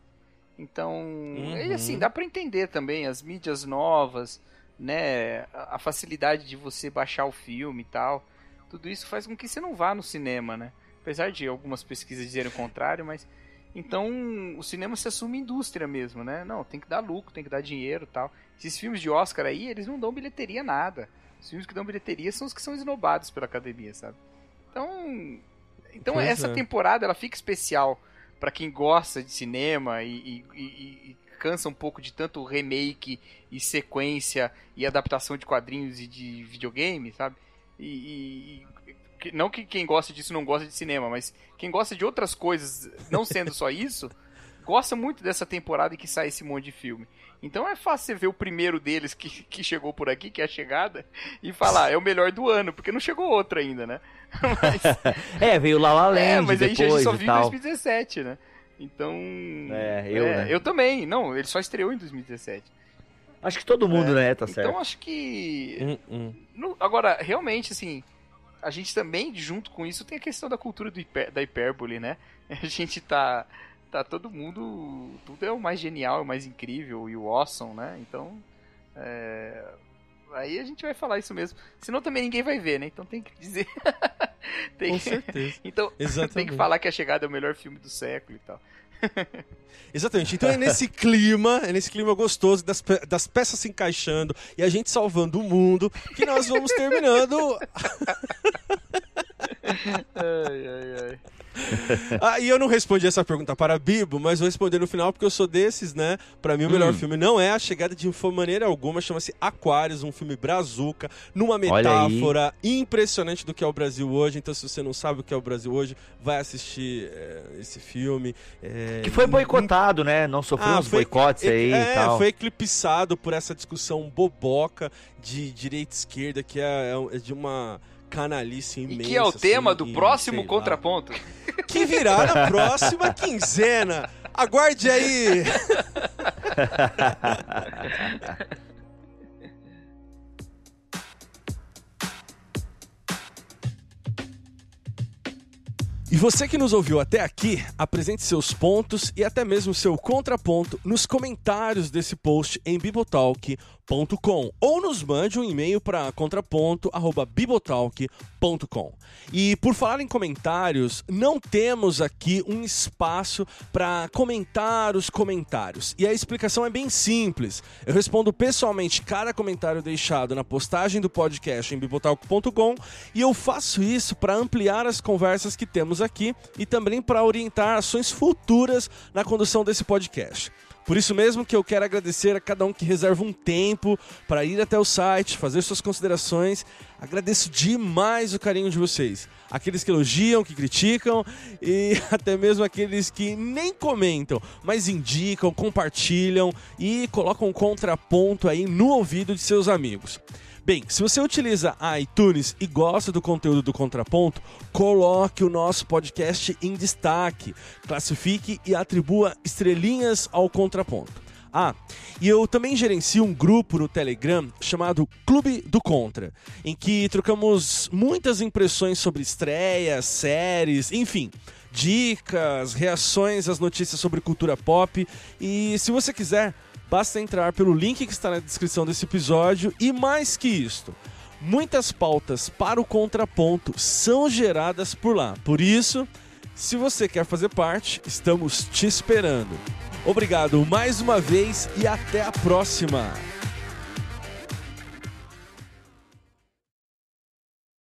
Então, uhum. e assim, dá para entender também as mídias novas, né, a facilidade de você baixar o filme e tal. Tudo isso faz com que você não vá no cinema, né? Apesar de algumas pesquisas dizerem o contrário, mas então o cinema se assume indústria mesmo, né? Não, tem que dar lucro, tem que dar dinheiro, tal. Esses filmes de Oscar aí, eles não dão bilheteria nada. Os filmes que dão bilheteria são os que são esnobados pela academia, sabe? Então, então pois essa é. temporada ela fica especial para quem gosta de cinema e, e, e, e, cansa um pouco de tanto remake e sequência e adaptação de quadrinhos e de videogame, sabe? E, não que quem gosta disso não gosta de cinema, mas quem gosta de outras coisas, não sendo só isso, gosta muito dessa temporada em que sai esse monte de filme. Então é fácil você ver o primeiro deles que, que chegou por aqui, que é a chegada, e falar, é o melhor do ano, porque não chegou outro ainda, né? Mas... é, veio La La é, Land É, mas aí a gente só viu em 2017, né? Então. É, eu, é, né? Eu também. Não, ele só estreou em 2017. Acho que todo mundo, né? Tá certo. Então acho que. Hum, hum. No- agora, realmente, assim, a gente também, junto com isso, tem a questão da cultura do hiper- da hipérbole, né? A gente tá. Tá todo mundo. Tudo é o mais genial, o mais incrível e o awesome, né? Então. é, Aí a gente vai falar isso mesmo. Senão também ninguém vai ver, né? Então tem que dizer. tem Com certeza. Então tem Exatamente. que falar que a chegada é o melhor filme do século e tal. Exatamente. Então é nesse clima, é nesse clima gostoso das, pe- das peças se encaixando e a gente salvando o mundo que nós vamos terminando. Ai, ai, ai. Ah, e eu não respondi essa pergunta para a Bibo, mas vou responder no final porque eu sou desses, né? Pra mim o melhor Hum. filme não é A Chegada de maneira alguma, chama-se Aquários, um filme brazuca, numa aí. metáfora impressionante do que é o Brasil hoje. Então se você não sabe o que é o Brasil hoje, vai assistir é, esse filme. é, Que foi boicotado, né? Não sofreu Ah, uns foi- boicotes aí é, e tal. foi eclipsado por essa discussão boboca de direita e esquerda, que é, é de uma canalice E imensa. que é o assim, tema do e próximo sei lá. contraponto. Que virá na próxima quinzena. Aguarde aí! E você que nos ouviu até aqui, apresente seus pontos e até mesmo seu contraponto nos comentários desse post em bibotalk.com ou nos mande um e-mail para contraponto@bibotalk.com. E por falar em comentários, não temos aqui um espaço para comentar os comentários. E a explicação é bem simples. Eu respondo pessoalmente cada comentário deixado na postagem do podcast em bibotalk.com e eu faço isso para ampliar as conversas que temos aqui e também para orientar ações futuras na condução desse podcast. Por isso mesmo que eu quero agradecer a cada um que reserva um tempo para ir até o site, fazer suas considerações. Agradeço demais o carinho de vocês. Aqueles que elogiam, que criticam e até mesmo aqueles que nem comentam, mas indicam, compartilham e colocam um contraponto aí no ouvido de seus amigos. Bem, se você utiliza iTunes e gosta do conteúdo do Contraponto, coloque o nosso podcast em destaque, classifique e atribua estrelinhas ao Contraponto. Ah, e eu também gerencio um grupo no Telegram chamado Clube do Contra, em que trocamos muitas impressões sobre estreias, séries, enfim, dicas, reações às notícias sobre cultura pop. E se você quiser, basta entrar pelo link que está na descrição desse episódio. E mais que isto, muitas pautas para o contraponto são geradas por lá. Por isso, se você quer fazer parte, estamos te esperando. Obrigado mais uma vez e até a próxima!